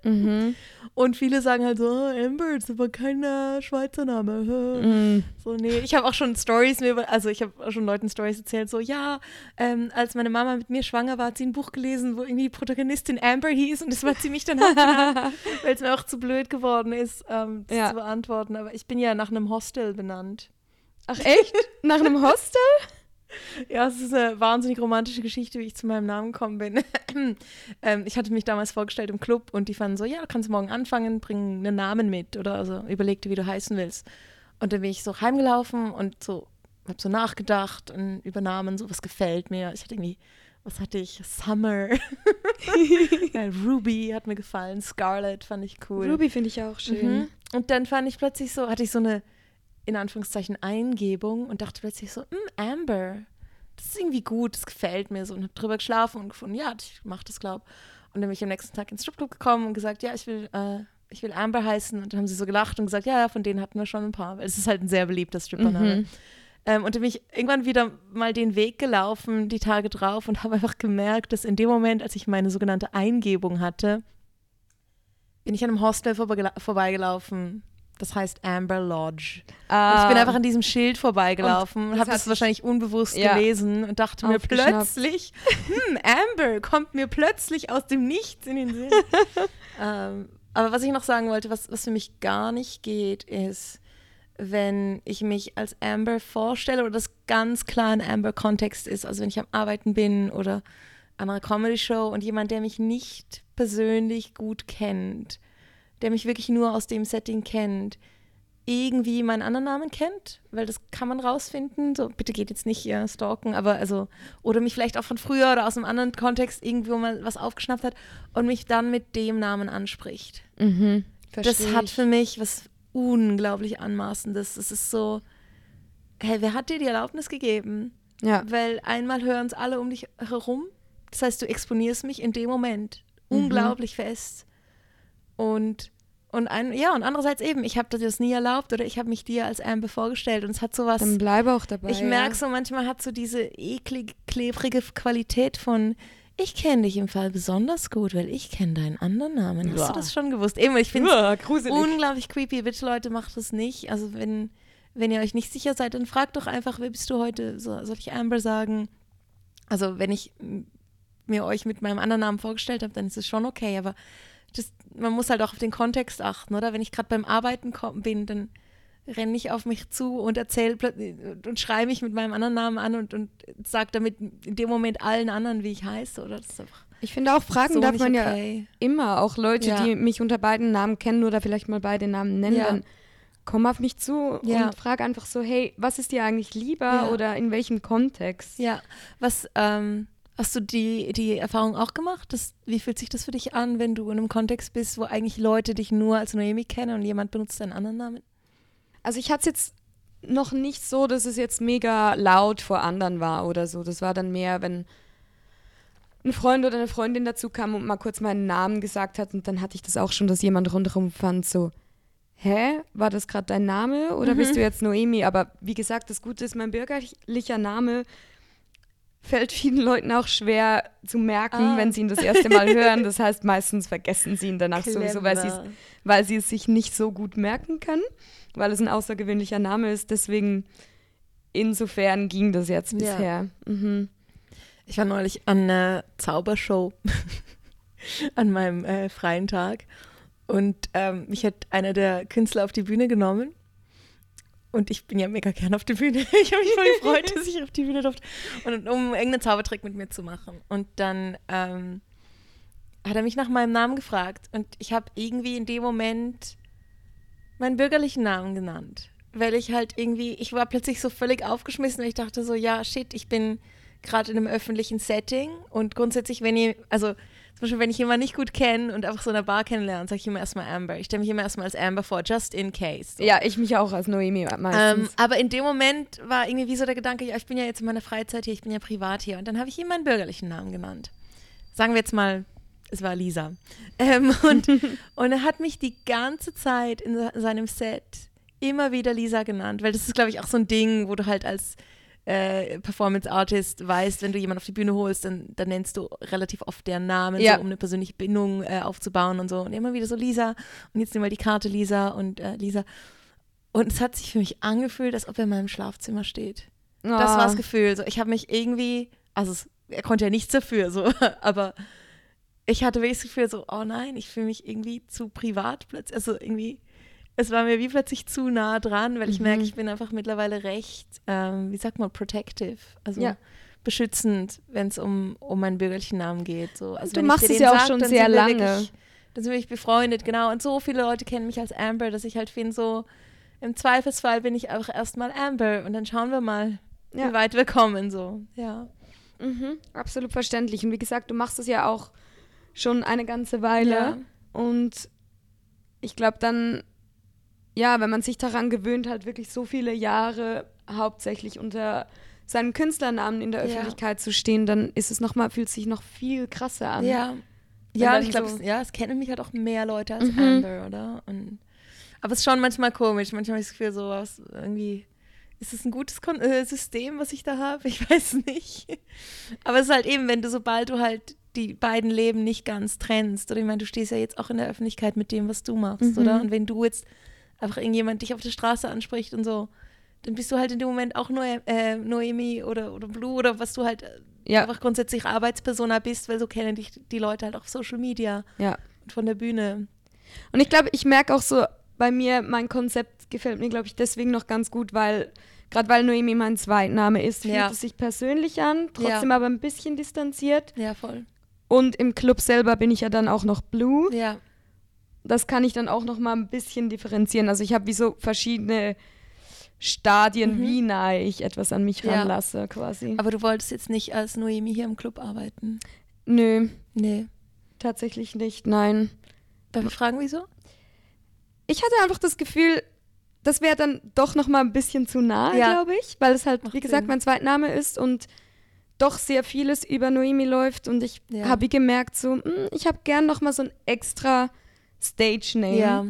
Und viele sagen halt so, oh, Amber, das ist aber kein äh, Schweizer Name.
Mhm.
So, nee. Ich habe auch schon Stories mir, also ich habe auch schon Leuten Stories erzählt, so, ja, ähm, als meine Mama mit mir schwanger war, hat sie ein Buch gelesen, wo irgendwie die Protagonistin Amber hieß und das war ziemlich dann weil es mir auch zu blöd geworden ist, ähm, das
Ja.
zu beantworten. Aber ich bin ja nach einem Hostel benannt.
Ach echt? Nach einem Hostel?
Ja, es ist eine wahnsinnig romantische Geschichte, wie ich zu meinem Namen gekommen bin. ähm, ich hatte mich damals vorgestellt im Club und die fanden so, ja, du kannst morgen anfangen, bring einen Namen mit oder also überleg dir, wie du heißen willst. Und dann bin ich so heimgelaufen und so, hab so nachgedacht und über Namen, so was gefällt mir. Ich hatte irgendwie, was hatte ich? Summer. ja, Ruby hat mir gefallen, Scarlet fand ich cool.
Ruby finde ich auch schön.
Mhm. Und dann fand ich plötzlich so, hatte ich so eine, in Anführungszeichen, Eingebung und dachte plötzlich so, "Hm, Amber, das ist irgendwie gut, das gefällt mir so und habe drüber geschlafen und gefunden, ja, ich mache das, glaub. Und dann bin ich am nächsten Tag ins Stripclub gekommen und gesagt, ja, ich will, äh, ich will Amber heißen. Und dann haben sie so gelacht und gesagt, ja, ja, von denen hatten wir schon ein paar. Weil es ist halt ein sehr beliebter Strippername.
Mhm.
Ähm, und dann bin ich irgendwann wieder mal den Weg gelaufen, die Tage drauf, und habe einfach gemerkt, dass in dem Moment, als ich meine sogenannte Eingebung hatte, bin ich an einem Hostel vorbeigela vorbeigelaufen. Das heißt Amber Lodge.
Ah,
ich bin einfach an diesem Schild vorbeigelaufen und, habe das wahrscheinlich unbewusst
Ja.
gelesen und dachte mir plötzlich, hm, Amber kommt mir plötzlich aus dem Nichts in den Sinn. ähm, aber was ich noch sagen wollte, was, was für mich gar nicht geht, ist, wenn ich mich als Amber vorstelle oder das ganz klar ein Amber-Kontext ist, also wenn ich am Arbeiten bin oder an einer Comedy-Show und jemand, der mich nicht persönlich gut kennt, der mich wirklich nur aus dem Setting kennt, irgendwie meinen anderen Namen kennt, weil das kann man rausfinden. So, bitte geht jetzt nicht ihr stalken, aber also, oder mich vielleicht auch von früher oder aus einem anderen Kontext irgendwo mal was aufgeschnappt hat und mich dann mit dem Namen anspricht.
Mhm.
Das hat für mich was unglaublich Anmaßendes. Es ist so, hey, wer hat dir die Erlaubnis gegeben?
Ja.
Weil einmal hören es alle um dich herum. Das heißt, du exponierst mich in dem Moment
Mhm.
unglaublich fest. Und, und ein, ja, und andererseits eben, ich habe dir das nie erlaubt oder ich habe mich dir als Amber vorgestellt und es hat sowas.
Dann bleibe auch dabei.
Ich
ja.
merke so, manchmal hat so diese eklig, klebrige Qualität von, ich kenne dich im Fall besonders gut, weil ich kenne deinen anderen Namen. Hast
Uah.
du das schon gewusst? Eben, ich finde
gruselig.
unglaublich creepy. Bitte Leute, macht das nicht. Also wenn, wenn ihr euch nicht sicher seid, dann fragt doch einfach, wer bist du heute? So, soll ich Amber sagen? Also wenn ich mir euch mit meinem anderen Namen vorgestellt habe, dann ist es schon okay. Aber man muss halt auch auf den Kontext achten, oder? Wenn ich gerade beim Arbeiten bin, dann renne ich auf mich zu und erzähle und schreibe mich mit meinem anderen Namen an und, und sage damit in dem Moment allen anderen, wie ich heiße, oder? Das ist einfach
Ich finde auch, Fragen
so
darf man ja
okay.
immer. Auch Leute,
Ja.
die mich unter beiden Namen kennen oder vielleicht mal beide Namen nennen,
Ja.
dann komm auf mich zu
Ja.
und frag einfach so, hey, was ist dir eigentlich lieber
Ja.
oder in welchem Kontext?
Ja, was, ähm, hast du die, die Erfahrung auch gemacht? Das, wie fühlt sich das für dich an, wenn du in einem Kontext bist, wo eigentlich Leute dich nur als Noemi kennen und jemand benutzt einen anderen Namen?
Also ich hatte es jetzt noch nicht so, dass es jetzt mega laut vor anderen war oder so. Das war dann mehr, wenn ein Freund oder eine Freundin dazu kam und mal kurz meinen Namen gesagt hat und dann hatte ich das auch schon, dass jemand rundherum fand so, hä, war das gerade dein Name oder bist du jetzt Noemi? Aber wie gesagt, das Gute ist, mein bürgerlicher Name fällt vielen Leuten auch schwer zu merken,
Ah.
wenn sie ihn das erste Mal hören. Das heißt, meistens vergessen sie ihn danach sowieso, weil sie es
Clever.
weil sie es sich nicht so gut merken können, weil es ein außergewöhnlicher Name ist. Deswegen, insofern ging das jetzt
Ja.
bisher. Mhm.
Ich war neulich an einer Zaubershow an meinem äh, freien Tag und ähm, mich hat einer der Künstler auf die Bühne genommen. Und ich bin ja mega gern auf die Bühne. Ich habe mich voll gefreut, dass ich auf die Bühne durfte. Und um irgendeinen Zaubertrick mit mir zu machen. Und dann ähm, hat er mich nach meinem Namen gefragt. Und ich habe irgendwie in dem Moment meinen bürgerlichen Namen genannt. Weil ich halt irgendwie, ich war plötzlich so völlig aufgeschmissen, weil ich dachte so, ja, shit, ich bin gerade in einem öffentlichen Setting und grundsätzlich, wenn ihr, also zum Beispiel, wenn ich jemanden nicht gut kenne und einfach so in einer Bar kennenlerne, sage ich immer erstmal Amber. Ich stelle mich immer erstmal als Amber vor, just in case. So.
Ja, ich mich auch als Noemi
Ähm,
meistens.
aber in dem Moment war irgendwie wie so der Gedanke, ja, ich bin ja jetzt in meiner Freizeit hier, ich bin ja privat hier. Und dann habe ich ihm meinen bürgerlichen Namen genannt. Sagen wir jetzt mal, es war Lisa. Ähm, und, und er hat mich die ganze Zeit in se- seinem Set immer wieder Lisa genannt, weil das ist, glaube ich, auch so ein Ding, wo du halt als äh, Performance Artist weißt, wenn du jemanden auf die Bühne holst, dann, dann nennst du relativ oft deren Namen,
Ja.
so, um eine persönliche Bindung äh, aufzubauen und so. Und immer wieder so Lisa und jetzt nimm mal die Karte Lisa und äh, Lisa. Und es hat sich für mich angefühlt, als ob er in meinem Schlafzimmer steht. Das war
Ah.
das Gefühl. So, ich habe mich irgendwie, also es, er konnte ja nichts dafür, so, aber ich hatte wirklich das Gefühl, so, oh nein, ich fühle mich irgendwie zu privat plötzlich. Also irgendwie, es war mir wie plötzlich zu nah dran, weil ich
Mhm.
merke, ich bin einfach mittlerweile recht, ähm, wie sagt man, protective. Also
Ja.
beschützend, wenn es um, um meinen bürgerlichen Namen geht. So. Also
Du machst es ja auch
sag,
schon sehr lange.
Wirklich, dann sind wir wirklich befreundet, genau. Und so viele Leute kennen mich als Amber, dass ich halt finde, so im Zweifelsfall bin ich einfach erstmal Amber und dann schauen wir mal,
Ja.
wie weit wir kommen. So, ja.
Mhm, absolut verständlich. Und wie gesagt, du machst es ja auch schon eine ganze Weile.
Ja.
Und ich glaube dann, ja, wenn man sich daran gewöhnt hat, wirklich so viele Jahre hauptsächlich unter seinem Künstlernamen in der
Ja.
Öffentlichkeit zu stehen, dann ist es noch mal, fühlt sich noch viel krasser an.
Ja. Ja, ich glaube,
so-
es- ja, es kennen mich halt auch mehr Leute als
Mhm.
Amber, oder? Und, aber es ist schon manchmal komisch. Manchmal habe ich das Gefühl, so was irgendwie. Ist es ein gutes Kon äh, System, was ich da habe? Ich weiß nicht. Aber es ist halt eben, wenn du, sobald du halt die beiden Leben nicht ganz trennst, oder ich meine, du stehst ja jetzt auch in der Öffentlichkeit mit dem, was du machst,
Mhm.
oder? Und wenn du jetzt einfach irgendjemand dich auf der Straße anspricht und so, dann bist du halt in dem Moment auch Noe äh, Noemi oder, oder Blue oder was du halt äh,
Ja.
einfach grundsätzlich Arbeitspersona bist, weil so kennen dich die Leute halt auf Social Media
ja.
und von der Bühne.
Und ich glaube, ich merke auch so, bei mir, mein Konzept gefällt mir, glaube ich, deswegen noch ganz gut, weil, gerade weil Noemi mein Zweitname ist, fühlt
Ja.
es sich persönlich an,
Ja.
trotzdem aber ein bisschen distanziert.
Ja, voll.
Und im Club selber bin ich ja dann auch noch Blue.
Ja.
Das kann ich dann auch noch mal ein bisschen differenzieren. Also ich habe wie so verschiedene Stadien,
Mhm.
wie nahe ich etwas an mich
Ja.
ranlasse, quasi.
Aber du wolltest jetzt nicht als Noemi hier im Club arbeiten.
Nö,
Nee.
tatsächlich nicht, nein.
Darf ich fragen, wieso?
Ich hatte einfach das Gefühl, das wäre dann doch noch mal ein bisschen zu nahe,
Ja.
glaube ich, weil es halt,
Macht
wie gesagt,
Sinn.
mein Zweitname ist und doch sehr vieles über Noemi läuft und ich
Ja.
habe wie gemerkt, so, hm, ich habe gern noch mal so ein extra Stage-Name.
Ja.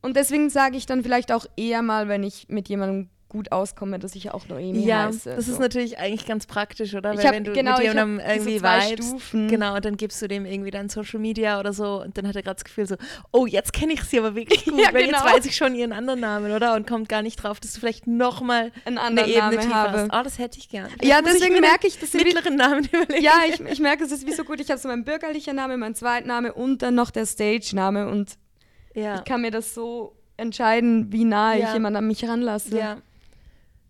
Und deswegen sage ich dann vielleicht auch eher mal, wenn ich mit jemandem gut auskomme, dass ich auch Noemi
Ja,
heiße.
das
so.
ist natürlich eigentlich ganz praktisch, oder?
Ich
Weil
hab-
wenn du
genau,
mit
ich
jemandem irgendwie vibest,
Stufen.
genau, und dann gibst du dem irgendwie dein Social Media oder so und dann hat er gerade das Gefühl so, oh, jetzt kenne ich sie aber wirklich gut,
Ja,
weil jetzt
genau.
weiß ich schon ihren anderen Namen, oder? Und kommt gar nicht drauf, dass du vielleicht nochmal
einen
eine
anderen
Ebene
Name
tiefer
habe.
hast. Oh, das hätte ich gern.
Ja,
Vielleicht muss
deswegen merke ich, dass
mittleren Namen überlegen.
Ja, ich, ich merke, es ist wie so gut. Ich habe so mein bürgerlicher Name, mein Zweitname und dann noch der Stage-Name und
ja.
ich kann mir das so entscheiden, wie nah
Ja.
ich jemand an mich ranlasse.
Ja.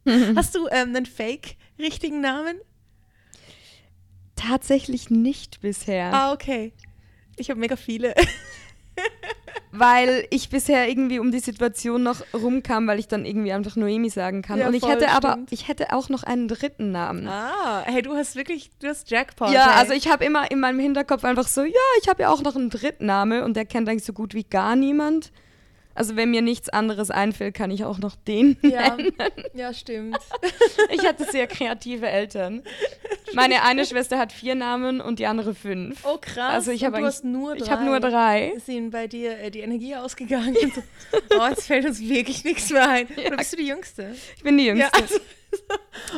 Hast du ähm, einen fake-richtigen Namen?
Tatsächlich nicht bisher,
Ah, okay. Ich habe mega viele.
weil ich bisher irgendwie um die Situation noch rumkam, weil ich dann irgendwie einfach Noemi sagen kann.
Ja,
und ich
voll,
hätte aber,
stimmt.
ich hätte auch noch einen dritten Namen.
Ah, hey, du hast wirklich, du hast Jackpot.
Ja,
hey.
also ich habe immer in meinem Hinterkopf einfach so, ja, ich habe ja auch noch einen Drittname und der kennt eigentlich so gut wie gar niemand. Also wenn mir nichts anderes einfällt, kann ich auch noch den
Ja,
nennen.
ja, stimmt.
Ich hatte sehr kreative Eltern. Meine eine Schwester hat vier Namen und die andere fünf.
Oh, krass.
Also ich habe
du
eigentlich-
hast nur drei.
Ich habe nur drei.
Ist ihnen bei dir äh, die Energie ausgegangen? So, oh, jetzt fällt uns wirklich nichts mehr ein. Oder bist du die Jüngste?
Ich bin die Jüngste.
Ja, also,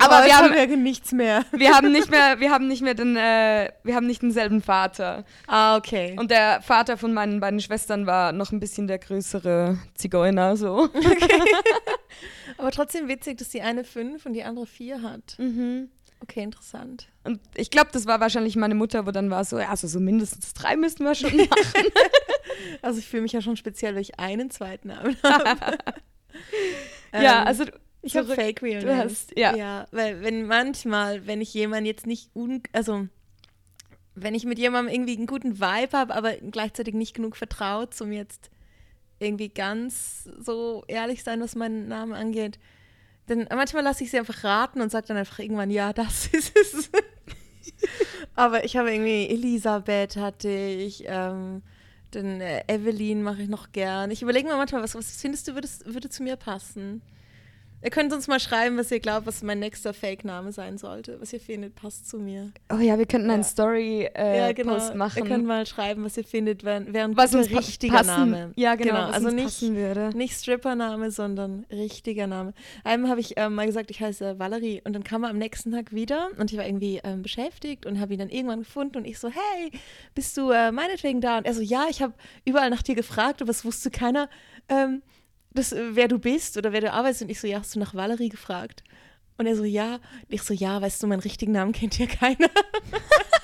Aber
oh,
wir haben-
nichts mehr.
Wir haben nicht mehr, wir haben nicht mehr den, äh, wir haben nicht denselben Vater.
Ah, okay.
Und der Vater von meinen beiden Schwestern war noch ein bisschen der größere Zigeuner, so.
Aber trotzdem witzig, dass die eine fünf und die andere vier hat.
Mhm.
Okay, interessant.
Und ich glaube, das war wahrscheinlich meine Mutter, wo dann war so, ja, also so mindestens drei müssten wir schon machen.
Also ich fühle mich ja schon speziell, weil ich einen zweiten Namen habe.
ja,
Ähm,
also
Ich habe Fake Real
du hast- ja.
Ja, weil wenn manchmal, wenn ich jemanden jetzt nicht, un also wenn ich mit jemandem irgendwie einen guten Vibe habe, aber gleichzeitig nicht genug vertraut, um jetzt irgendwie ganz so ehrlich sein, was meinen Namen angeht, dann manchmal lasse ich sie einfach raten und sage dann einfach irgendwann, ja, das ist es. Aber ich habe irgendwie Elisabeth hatte ich, ähm, dann äh, Evelyn mache ich noch gern. Ich überlege mir manchmal, was, was findest du, würde, würde zu mir passen? Ihr könnt uns mal schreiben, was ihr glaubt, was mein nächster Fake-Name sein sollte. Was ihr findet, passt zu mir.
Oh ja, wir könnten einen
Ja.
Story-Post
ja, genau.
Machen.
Ihr könnt mal schreiben, was ihr findet, während,
was
ein richtiger
passen,
Name.
Ja, genau, was
also nicht,
würde.
nicht Stripper-Name, sondern richtiger Name. Einmal habe ich ähm, mal gesagt, ich heiße Valerie und dann kam er am nächsten Tag wieder und ich war irgendwie ähm, beschäftigt und habe ihn dann irgendwann gefunden und ich so, hey, bist du äh, meinetwegen da? Und er so, ja, ich habe überall nach dir gefragt, aber es wusste keiner, ähm, das, äh, wer du bist oder wer du arbeitest. Und ich so, ja, hast du nach Valerie gefragt? Und er so, ja. Und ich so, ja, weißt du, meinen richtigen Namen kennt ja keiner.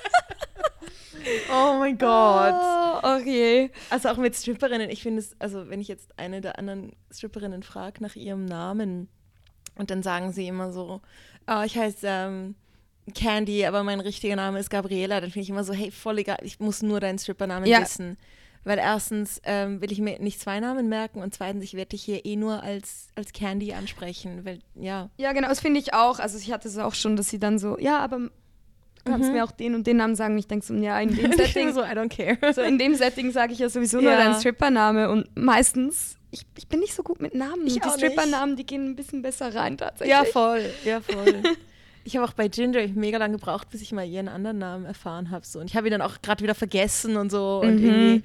oh mein Gott.
Oh, okay.
Also auch mit Stripperinnen, ich finde es, also wenn ich jetzt eine der anderen Stripperinnen frage nach ihrem Namen und dann sagen sie immer so, oh, ich heiße ähm, Candy, aber mein richtiger Name ist Gabriela, dann finde ich immer so, hey, voll egal, ich muss nur deinen Strippernamen
Ja.
wissen. Weil erstens ähm, will ich mir nicht zwei Namen merken und zweitens, ich werde dich hier eh nur als, als Candy ansprechen, weil, ja.
Ja, genau, das finde ich auch. Also ich hatte es auch schon, dass sie dann so, ja, aber du kannst
Mhm.
mir auch den und den Namen sagen. Und ich denke so, ja, in dem
Und
Setting,
so, I don't care.
so in dem Setting sage ich ja sowieso nur
Ja.
deinen Strippername. Und meistens, ich, ich bin nicht so gut mit Namen.
Ich
die. Strippernamen, die gehen ein bisschen besser rein tatsächlich.
Ja, voll, ja, voll. Ich habe auch bei Ginger mega lange gebraucht, bis ich mal ihren anderen Namen erfahren habe. So. Und ich habe ihn dann auch gerade wieder vergessen und so. Und
Mhm.
irgendwie,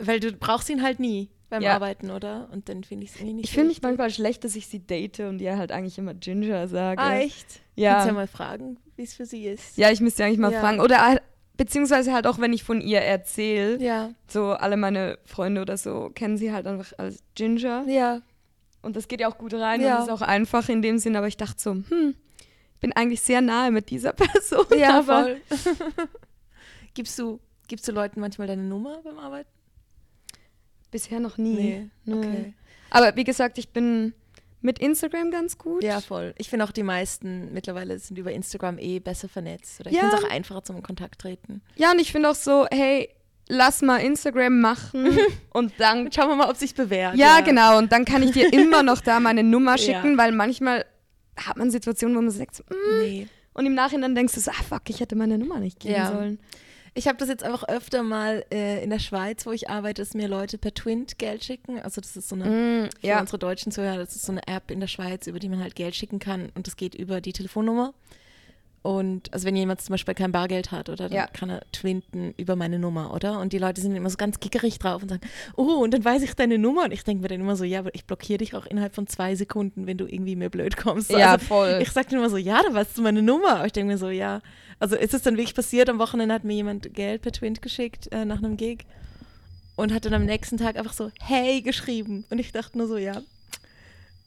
weil du brauchst ihn halt nie beim
Ja.
Arbeiten, oder? Und dann finde ich es irgendwie nicht
Ich fühle mich manchmal schlecht, dass ich sie date und ihr halt eigentlich immer Ginger sage.
Ah, echt?
Ja.
Kannst ja mal fragen, wie es für sie ist.
Ja, ich müsste eigentlich mal
Ja.
fragen. Oder halt- beziehungsweise halt auch, wenn ich von ihr erzähle,
Ja.
so alle meine Freunde oder so kennen sie halt einfach als Ginger.
Ja.
Und das geht ja auch gut rein
Ja.
und ist auch einfach in dem Sinn, aber ich dachte so, hm, ich bin eigentlich sehr nahe mit dieser Person.
Ja,
aber
voll. gibst, du, gibst du Leuten manchmal deine Nummer beim Arbeiten?
Bisher noch nie. Nö.
Okay.
Aber wie gesagt, ich bin mit Instagram ganz gut.
Ja, voll. Ich finde auch die meisten mittlerweile sind über Instagram eh besser vernetzt. Oder ich
Ja.
finde es auch einfacher zum Kontakt treten.
Ja, und ich finde auch so, hey, lass mal Instagram machen und dann
schauen wir mal, ob sich bewährt.
Ja, genau. Und dann kann ich dir immer noch da meine Nummer
Ja.
schicken, weil manchmal hat man Situationen, wo man sagt, so, mm,
Nee.
und im Nachhinein denkst du so, ah fuck, ich hätte meine Nummer nicht geben
Ja.
sollen.
Ich habe das jetzt einfach öfter mal äh, in der Schweiz, wo ich arbeite, dass mir Leute per Twint Geld schicken. Also das ist so eine,
Mm,
für
ja.
unsere deutschen Zuhörer, das ist so eine App in der Schweiz, über die man halt Geld schicken kann und das geht über die Telefonnummer. Und also wenn jemand zum Beispiel kein Bargeld hat, oder dann
Ja.
kann er twinten über meine Nummer, oder? Und die Leute sind immer so ganz gickerig drauf und sagen, oh, und dann weiß ich deine Nummer. Und ich denke mir dann immer so, ja, aber ich blockiere dich auch innerhalb von zwei Sekunden, wenn du irgendwie mir blöd kommst.
Ja,
also,
voll.
ich sage dann immer so, ja, da weißt du meine Nummer. Aber ich denke mir so, ja. Also ist es dann wirklich passiert, am Wochenende hat mir jemand Geld per Twint geschickt äh, nach einem Gig und hat dann am nächsten Tag einfach so, hey, geschrieben. Und ich dachte nur so, ja,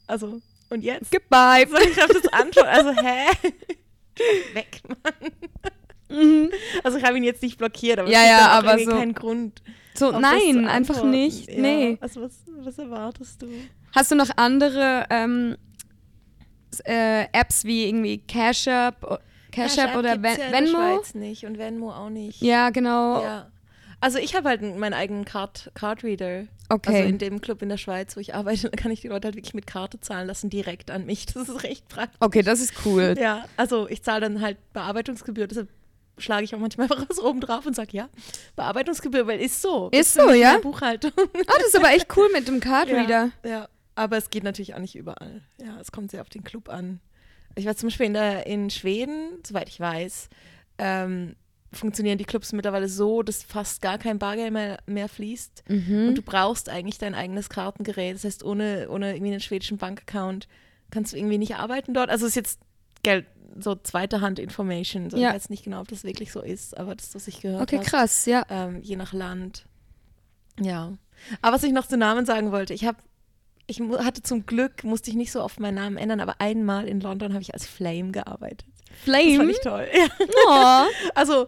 also, und jetzt?
Goodbye.
So, ich habe das anschauen, also, hä? Weg, Mann.
Mhm.
Also ich habe ihn jetzt nicht blockiert, aber
Ja,
es gibt
ja, aber
irgendwie
so-
keinen Grund.
So, nein, einfach nicht.
Ja,
Nee.
Also was, was erwartest du?
Hast du noch andere ähm, äh, Apps wie irgendwie Cash App, o- Cash App oder Ven
ja
Venmo?
Schweiz nicht und Venmo auch nicht.
Ja, genau.
Ja. Also ich habe halt meinen eigenen Card, Card Reader.
Okay.
Also in dem Club in der Schweiz, wo ich arbeite, da kann ich die Leute halt wirklich mit Karte zahlen lassen, direkt an mich. Das ist recht praktisch.
okay, das ist cool.
Ja, also ich zahle dann halt Bearbeitungsgebühr, deshalb schlage ich auch manchmal einfach was oben drauf und sage, ja, Bearbeitungsgebühr, weil ist so.
Ist so, ja?
Buchhaltung.
Ah, das ist aber echt cool mit dem Card
Ja. Ja, aber es geht natürlich auch nicht überall. Ja, es kommt sehr auf den Club an. Ich war zum Beispiel in, der, in Schweden, soweit ich weiß, ähm, funktionieren die Clubs mittlerweile so, dass fast gar kein Bargeld mehr, mehr fließt.
Mhm.
Und du brauchst eigentlich dein eigenes Kartengerät. Das heißt, ohne, ohne irgendwie einen schwedischen Bankaccount kannst du irgendwie nicht arbeiten dort. Also es ist jetzt Geld, so zweite Hand Information. So,
Ja.
Ich weiß nicht genau, ob das wirklich so ist, aber das, was ich gehört
Okay,
habe
krass, ja.
ähm, je nach Land. Ja. Aber was ich noch zu Namen sagen wollte, ich habe, ich hatte zum Glück, musste ich nicht so oft meinen Namen ändern, aber einmal in London habe ich als Flame gearbeitet. Das fand
Flame.
ich toll. Ja.
Oh.
Also,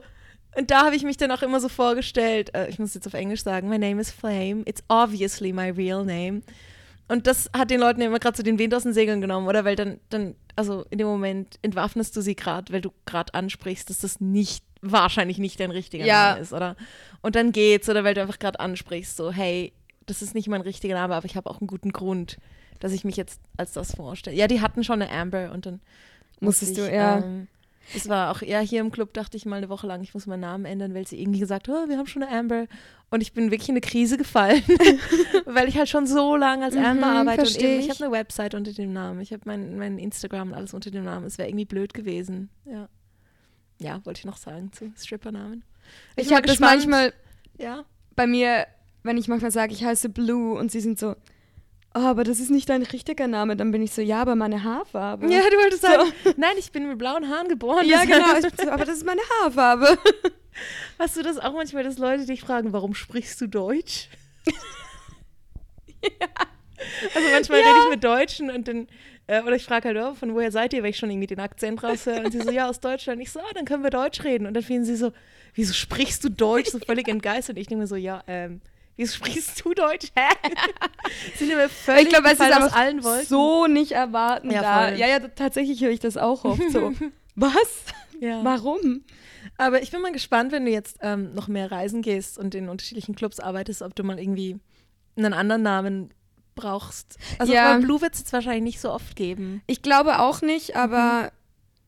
und da habe ich mich dann auch immer so vorgestellt, äh, ich muss jetzt auf Englisch sagen, my name is Flame, it's obviously my real name. Und das hat den Leuten immer gerade so den Wind aus den Segeln genommen, oder? Weil dann, dann also in dem Moment entwaffnest du sie gerade, weil du gerade ansprichst, dass das nicht, wahrscheinlich nicht dein richtiger
Ja.
Name ist, oder? Und dann geht's, oder weil du einfach gerade ansprichst, so, hey, das ist nicht mein richtiger Name, aber ich habe auch einen guten Grund, dass ich mich jetzt als das vorstelle. Ja, die hatten schon eine Amber und dann
Musstest
musste
du,
ich,
ja.
Ähm, Es war auch, ja, hier im Club dachte ich mal eine Woche lang, ich muss meinen Namen ändern, weil sie irgendwie gesagt oh, wir haben schon eine Amber. Und ich bin wirklich in eine Krise gefallen, weil ich halt schon so lange als Amber
Mhm,
arbeite. Und eben, ich
ich.
habe eine Website unter dem Namen. Ich habe mein, mein Instagram und alles unter dem Namen. Es wäre irgendwie blöd gewesen. Ja. Ja, wollte ich noch sagen zu Strippernamen.
Ich,
mal
habe das manchmal
Ja.
bei mir, wenn ich manchmal sage, ich heiße Blue und sie sind so, oh, aber das ist nicht dein richtiger Name, dann bin ich so, ja, aber meine Haarfarbe.
Ja, du wolltest sagen, nein, ich bin mit blauen Haaren geboren.
ja genau, so, aber das ist meine Haarfarbe.
Hast du das auch manchmal, dass Leute dich fragen, warum sprichst du Deutsch? Also manchmal rede ich mit Deutschen und dann, äh, oder ich frage halt, oh, von woher seid ihr, weil ich schon irgendwie den Akzent raushöre. Und sie so, ja, aus Deutschland. Ich so, ah, dann können wir Deutsch reden. Und dann finden sie so, wieso sprichst du Deutsch? So völlig entgeistert. Und ich denke mir so, ja, ähm, wieso sprichst du Deutsch? Hä? Sind immer völlig
ich glaube, es ist einfach
allen Wolken.
so nicht erwarten
Ja,
da. Ja, ja, tatsächlich höre ich das auch oft so. Was?
Ja.
Warum?
Aber ich bin mal gespannt, wenn du jetzt ähm, noch mehr reisen gehst und in unterschiedlichen Clubs arbeitest, ob du mal irgendwie einen anderen Namen brauchst. Also
Ja.
Blue wird es jetzt wahrscheinlich nicht so oft geben.
Ich glaube auch nicht, aber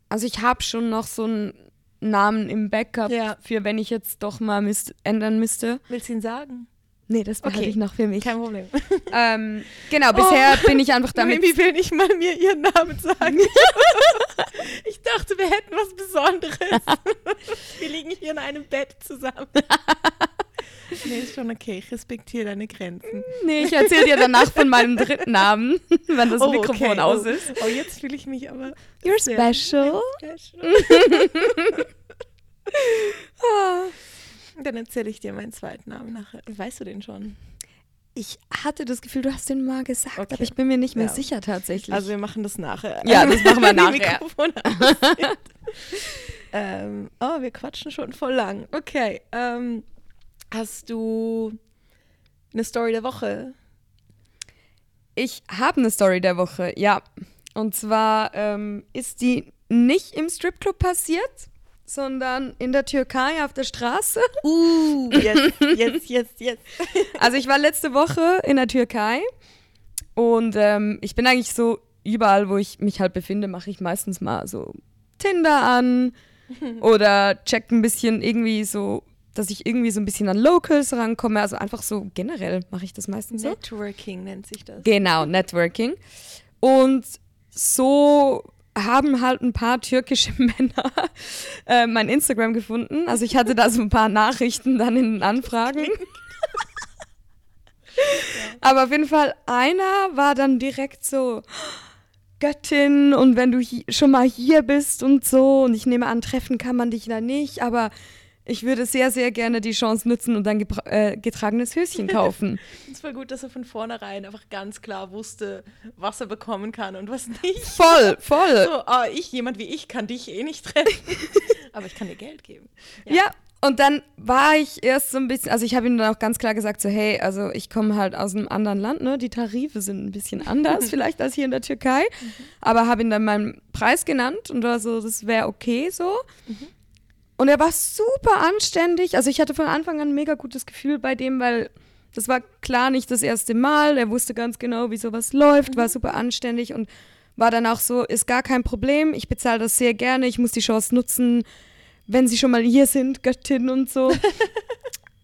also ich habe schon noch so einen Namen im Backup
Ja.
für wenn ich jetzt doch mal ändern müsste.
Willst du ihn sagen?
Nee, das behalte
Okay.
ich noch für mich.
Kein Problem.
Ähm, genau, bisher bin ich einfach damit.
Mimi will nicht mal mir ihren Namen sagen. ich dachte, wir hätten was Besonderes. wir liegen hier in einem Bett zusammen. nee, ist schon okay. Ich respektiere deine Grenzen.
Nee, ich erzähle dir danach von meinem dritten Namen, wenn das Mikrofon
okay.
aus
oh.
ist.
Oh, jetzt fühle ich mich aber
You're special.
special. Dann erzähle ich dir meinen zweiten Namen nachher. Weißt du den schon?
Ich hatte das Gefühl, du hast den mal gesagt,
Okay.
aber ich bin mir nicht mehr
Ja.
sicher tatsächlich.
Also wir machen das nachher.
Ja, das machen wir nachher.
Ähm, oh, wir quatschen schon voll lang. Okay. Ähm, hast du eine Story der Woche?
Ich habe eine Story der Woche, ja. Und zwar ähm, ist die nicht im Stripclub passiert, sondern in der Türkei auf der Straße.
Uh, jetzt, jetzt, jetzt, jetzt.
Also ich war letzte Woche in der Türkei und ähm, ich bin eigentlich so überall, wo ich mich halt befinde, mache ich meistens mal so Tinder an oder check ein bisschen irgendwie so, dass ich irgendwie so ein bisschen an Locals rankomme. Also einfach so generell mache ich das meistens so.
Networking nennt sich das.
Genau, Networking. Und so haben halt ein paar türkische Männer äh, mein Instagram gefunden. Also ich hatte da so ein paar Nachrichten dann in den Anfragen. Aber auf jeden Fall, einer war dann direkt so, Göttin und wenn du schon mal hier bist und so und ich nehme an, treffen kann man dich da nicht, aber ich würde sehr, sehr gerne die Chance nutzen und gebra- äh, getragenes Höschen kaufen.
Es war gut, dass er von vornherein einfach ganz klar wusste, was er bekommen kann und was nicht.
voll, voll.
So, ah, ich, jemand wie ich, kann dich eh nicht treffen. Aber ich kann dir Geld geben.
Ja. und dann war ich erst so ein bisschen, also ich habe ihm dann auch ganz klar gesagt, so hey, also ich komme halt aus einem anderen Land, ne? Die Tarife sind ein bisschen anders vielleicht als hier in der Türkei, aber habe ihm dann meinen Preis genannt und war so, das wäre okay so. Und er war super anständig, also ich hatte von Anfang an ein mega gutes Gefühl bei dem, weil das war klar nicht das erste Mal, er wusste ganz genau, wie sowas läuft, war super anständig und war dann auch so, ist gar kein Problem, ich bezahle das sehr gerne, ich muss die Chance nutzen, wenn sie schon mal hier sind, Göttin und so.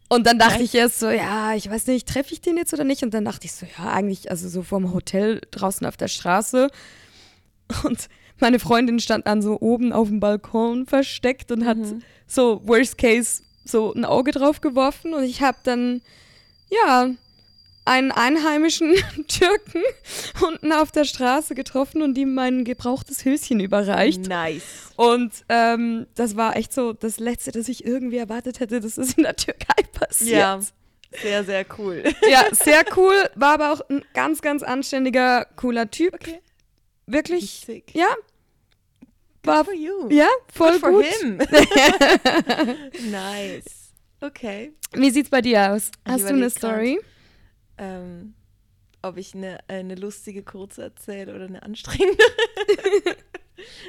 Und dann dachte ich erst so, ja, ich weiß nicht, treffe ich den jetzt oder nicht? Und dann dachte ich so, ja, eigentlich, also so vorm Hotel draußen auf der Straße. Und meine Freundin stand dann so oben auf dem Balkon versteckt und hat so, worst case, so ein Auge drauf geworfen. Und ich habe dann, ja, einen einheimischen Türken unten auf der Straße getroffen und ihm mein gebrauchtes Höschen überreicht.
Nice.
Und ähm, das war echt so das Letzte, das ich irgendwie erwartet hätte, dass es in der Türkei passiert.
Ja, sehr, sehr cool.
Ja, sehr cool, war aber auch ein ganz, ganz anständiger, cooler Typ.
Okay.
Wirklich,
Sick.
ja, war,
For you.
ja, voll
Good for
gut.
him. nice. Okay.
Wie sieht's bei dir aus? Hast du eine
grad.
Story?
Ähm, ob ich eine, eine lustige kurze erzähle oder eine anstrengende.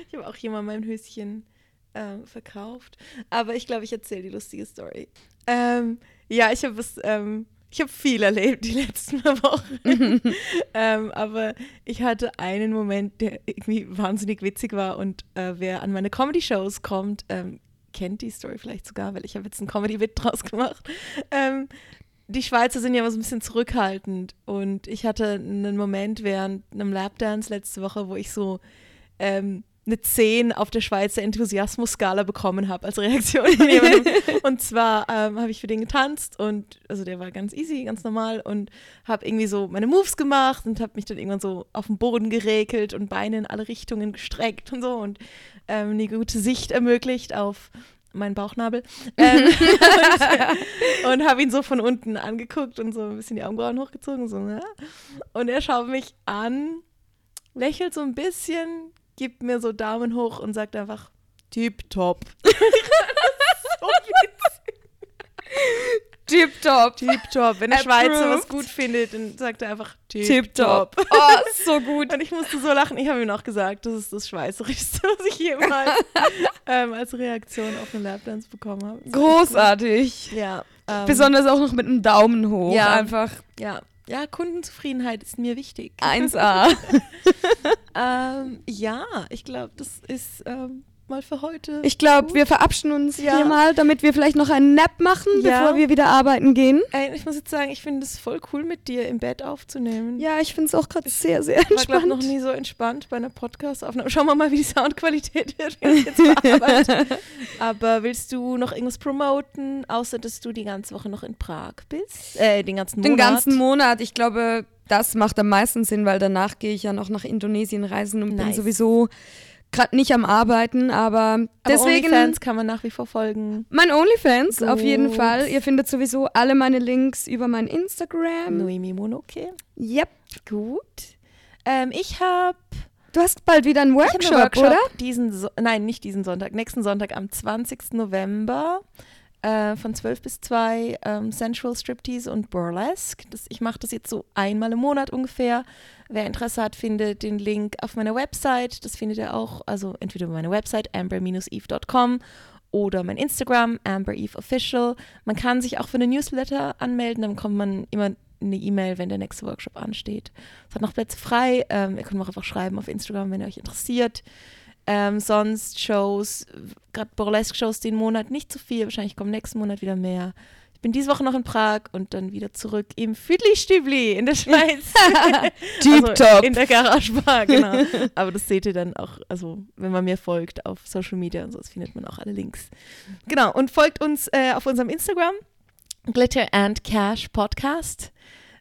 ich habe auch mal mein Höschen ähm, verkauft. Aber ich glaube, ich erzähle die lustige Story. Ähm, ja, ich habe es. Ich habe viel erlebt die letzten Wochen. ähm, aber ich hatte einen Moment, der irgendwie wahnsinnig witzig war. Und äh, wer an meine Comedy-Shows kommt, ähm, kennt die Story vielleicht sogar, weil ich habe jetzt einen Comedy-Wit draus gemacht. Ähm, die Schweizer sind ja immer so ein bisschen zurückhaltend. Und ich hatte einen Moment während einem Lapdance letzte Woche, wo ich so ähm, eine 10 auf der Schweizer Enthusiasmus-Skala bekommen habe als Reaktion und zwar ähm, habe ich für den getanzt und also der war ganz easy, ganz normal und habe irgendwie so meine Moves gemacht und habe mich dann irgendwann so auf den Boden geregelt und Beine in alle Richtungen gestreckt und so und ähm, eine gute Sicht ermöglicht auf meinen Bauchnabel. Ähm, und, und habe ihn so von unten angeguckt und so ein bisschen die Augenbrauen hochgezogen. So, ja. Und er schaut mich an, lächelt so ein bisschen, gibt mir so Daumen hoch und sagt einfach tipptopp. so
Tipptopp.
Tipptopp. Wenn der
Approved.
Schweizer was gut findet, dann sagt er einfach
Tipptopp.
tipptopp.
Oh, so gut.
Und ich musste so lachen. Ich habe ihm auch gesagt, das ist das Schweizerischste, was ich jemals ähm, als Reaktion auf eine Lapdance bekommen habe.
Großartig.
Ja. Ähm,
Besonders auch noch mit einem Daumen hoch.
Ja.
Einfach
Ja. Ja, Kundenzufriedenheit ist mir wichtig.
1A.
Ähm, ja, ich glaube, das ist ähm, mal für heute.
Ich glaube, wir verabschieden uns
Ja.
hier mal, damit wir vielleicht noch einen Nap machen,
Ja.
bevor wir wieder arbeiten gehen.
Ich muss jetzt sagen, ich finde es voll cool, mit dir im Bett aufzunehmen.
Ja, ich finde es auch gerade sehr, sehr
Ich war, glaube
entspannt.
noch nie so entspannt bei einer Podcast-Aufnahme. Schauen wir mal, wie die Soundqualität wird, wenn ich jetzt bearbeite. Aber willst du noch irgendwas promoten, außer dass du die ganze Woche noch in Prag bist? Äh, den ganzen
Den
Monat?
ganzen Monat. Ich glaube, das macht am meisten Sinn, weil danach gehe ich ja noch nach Indonesien reisen und bin
Nice.
sowieso gerade nicht am Arbeiten, aber,
Aber
deswegen
OnlyFans kann man nach wie vor folgen.
mein OnlyFans auf jeden
Gut.
Fall. Ihr findet sowieso alle meine Links über mein Instagram.
Noemi Monoke.
Yep.
Gut. Ähm, ich habe
Du hast bald wieder einen Workshop,
einen Workshop
oder?
diesen so nein, nicht diesen Sonntag, nächsten Sonntag am 20. November äh, von 12 bis 2 ähm, Sensual Striptease und Burlesque. Das, ich mache das jetzt so einmal im Monat ungefähr. Wer Interesse hat, findet den Link auf meiner Website. Das findet ihr auch, also entweder über meine Website amber-eve.com oder mein Instagram ambereveofficial. Man kann sich auch für eine Newsletter anmelden, dann bekommt man immer eine E-Mail, wenn der nächste Workshop ansteht. Es hat noch Plätze frei. Ähm, ihr könnt mir auch einfach schreiben auf Instagram, wenn ihr euch interessiert. Ähm, sonst Shows, gerade Burlesque-Shows den Monat nicht so viel. Wahrscheinlich kommen nächsten Monat wieder mehr. Ich bin diese Woche noch in Prag und dann wieder zurück im Füdli-Stübli in der Schweiz.
Tipptopp.
Also in der Garagebar, genau. Aber das seht ihr dann auch, also wenn man mir folgt auf Social Media und so, das findet man auch alle Links. Genau, und folgt uns äh, auf unserem Instagram, Glitter and Cash Podcast.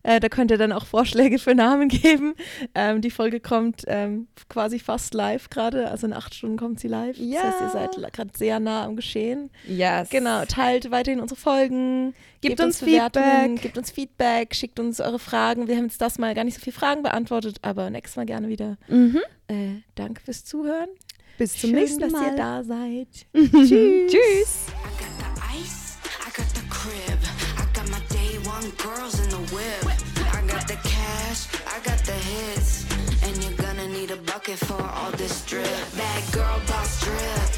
Äh, da könnt ihr dann auch Vorschläge für Namen geben. Ähm, die Folge kommt ähm, quasi fast live gerade, also in acht Stunden kommt sie live. Das heißt, ihr
Ja.
seid gerade sehr nah am Geschehen.
Yes.
Genau, teilt weiterhin unsere Folgen.
Gebt uns
Bewertungen,
Feedback.
Gebt uns Feedback, schickt uns eure Fragen. Wir haben jetzt das mal gar nicht so viele Fragen beantwortet, aber nächstes Mal gerne wieder.
Mhm.
Äh, danke fürs Zuhören.
Bis zum
Schön,
nächsten
dass
Mal.
ihr da seid.
Tschüss.
Tschüss.
I got the ice, I got the crib, I got my day one girls in whip. I got the cash, I got the hits, and you're gonna need a bucket for all this drip. Bad girl boss drip,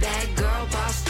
bad girl boss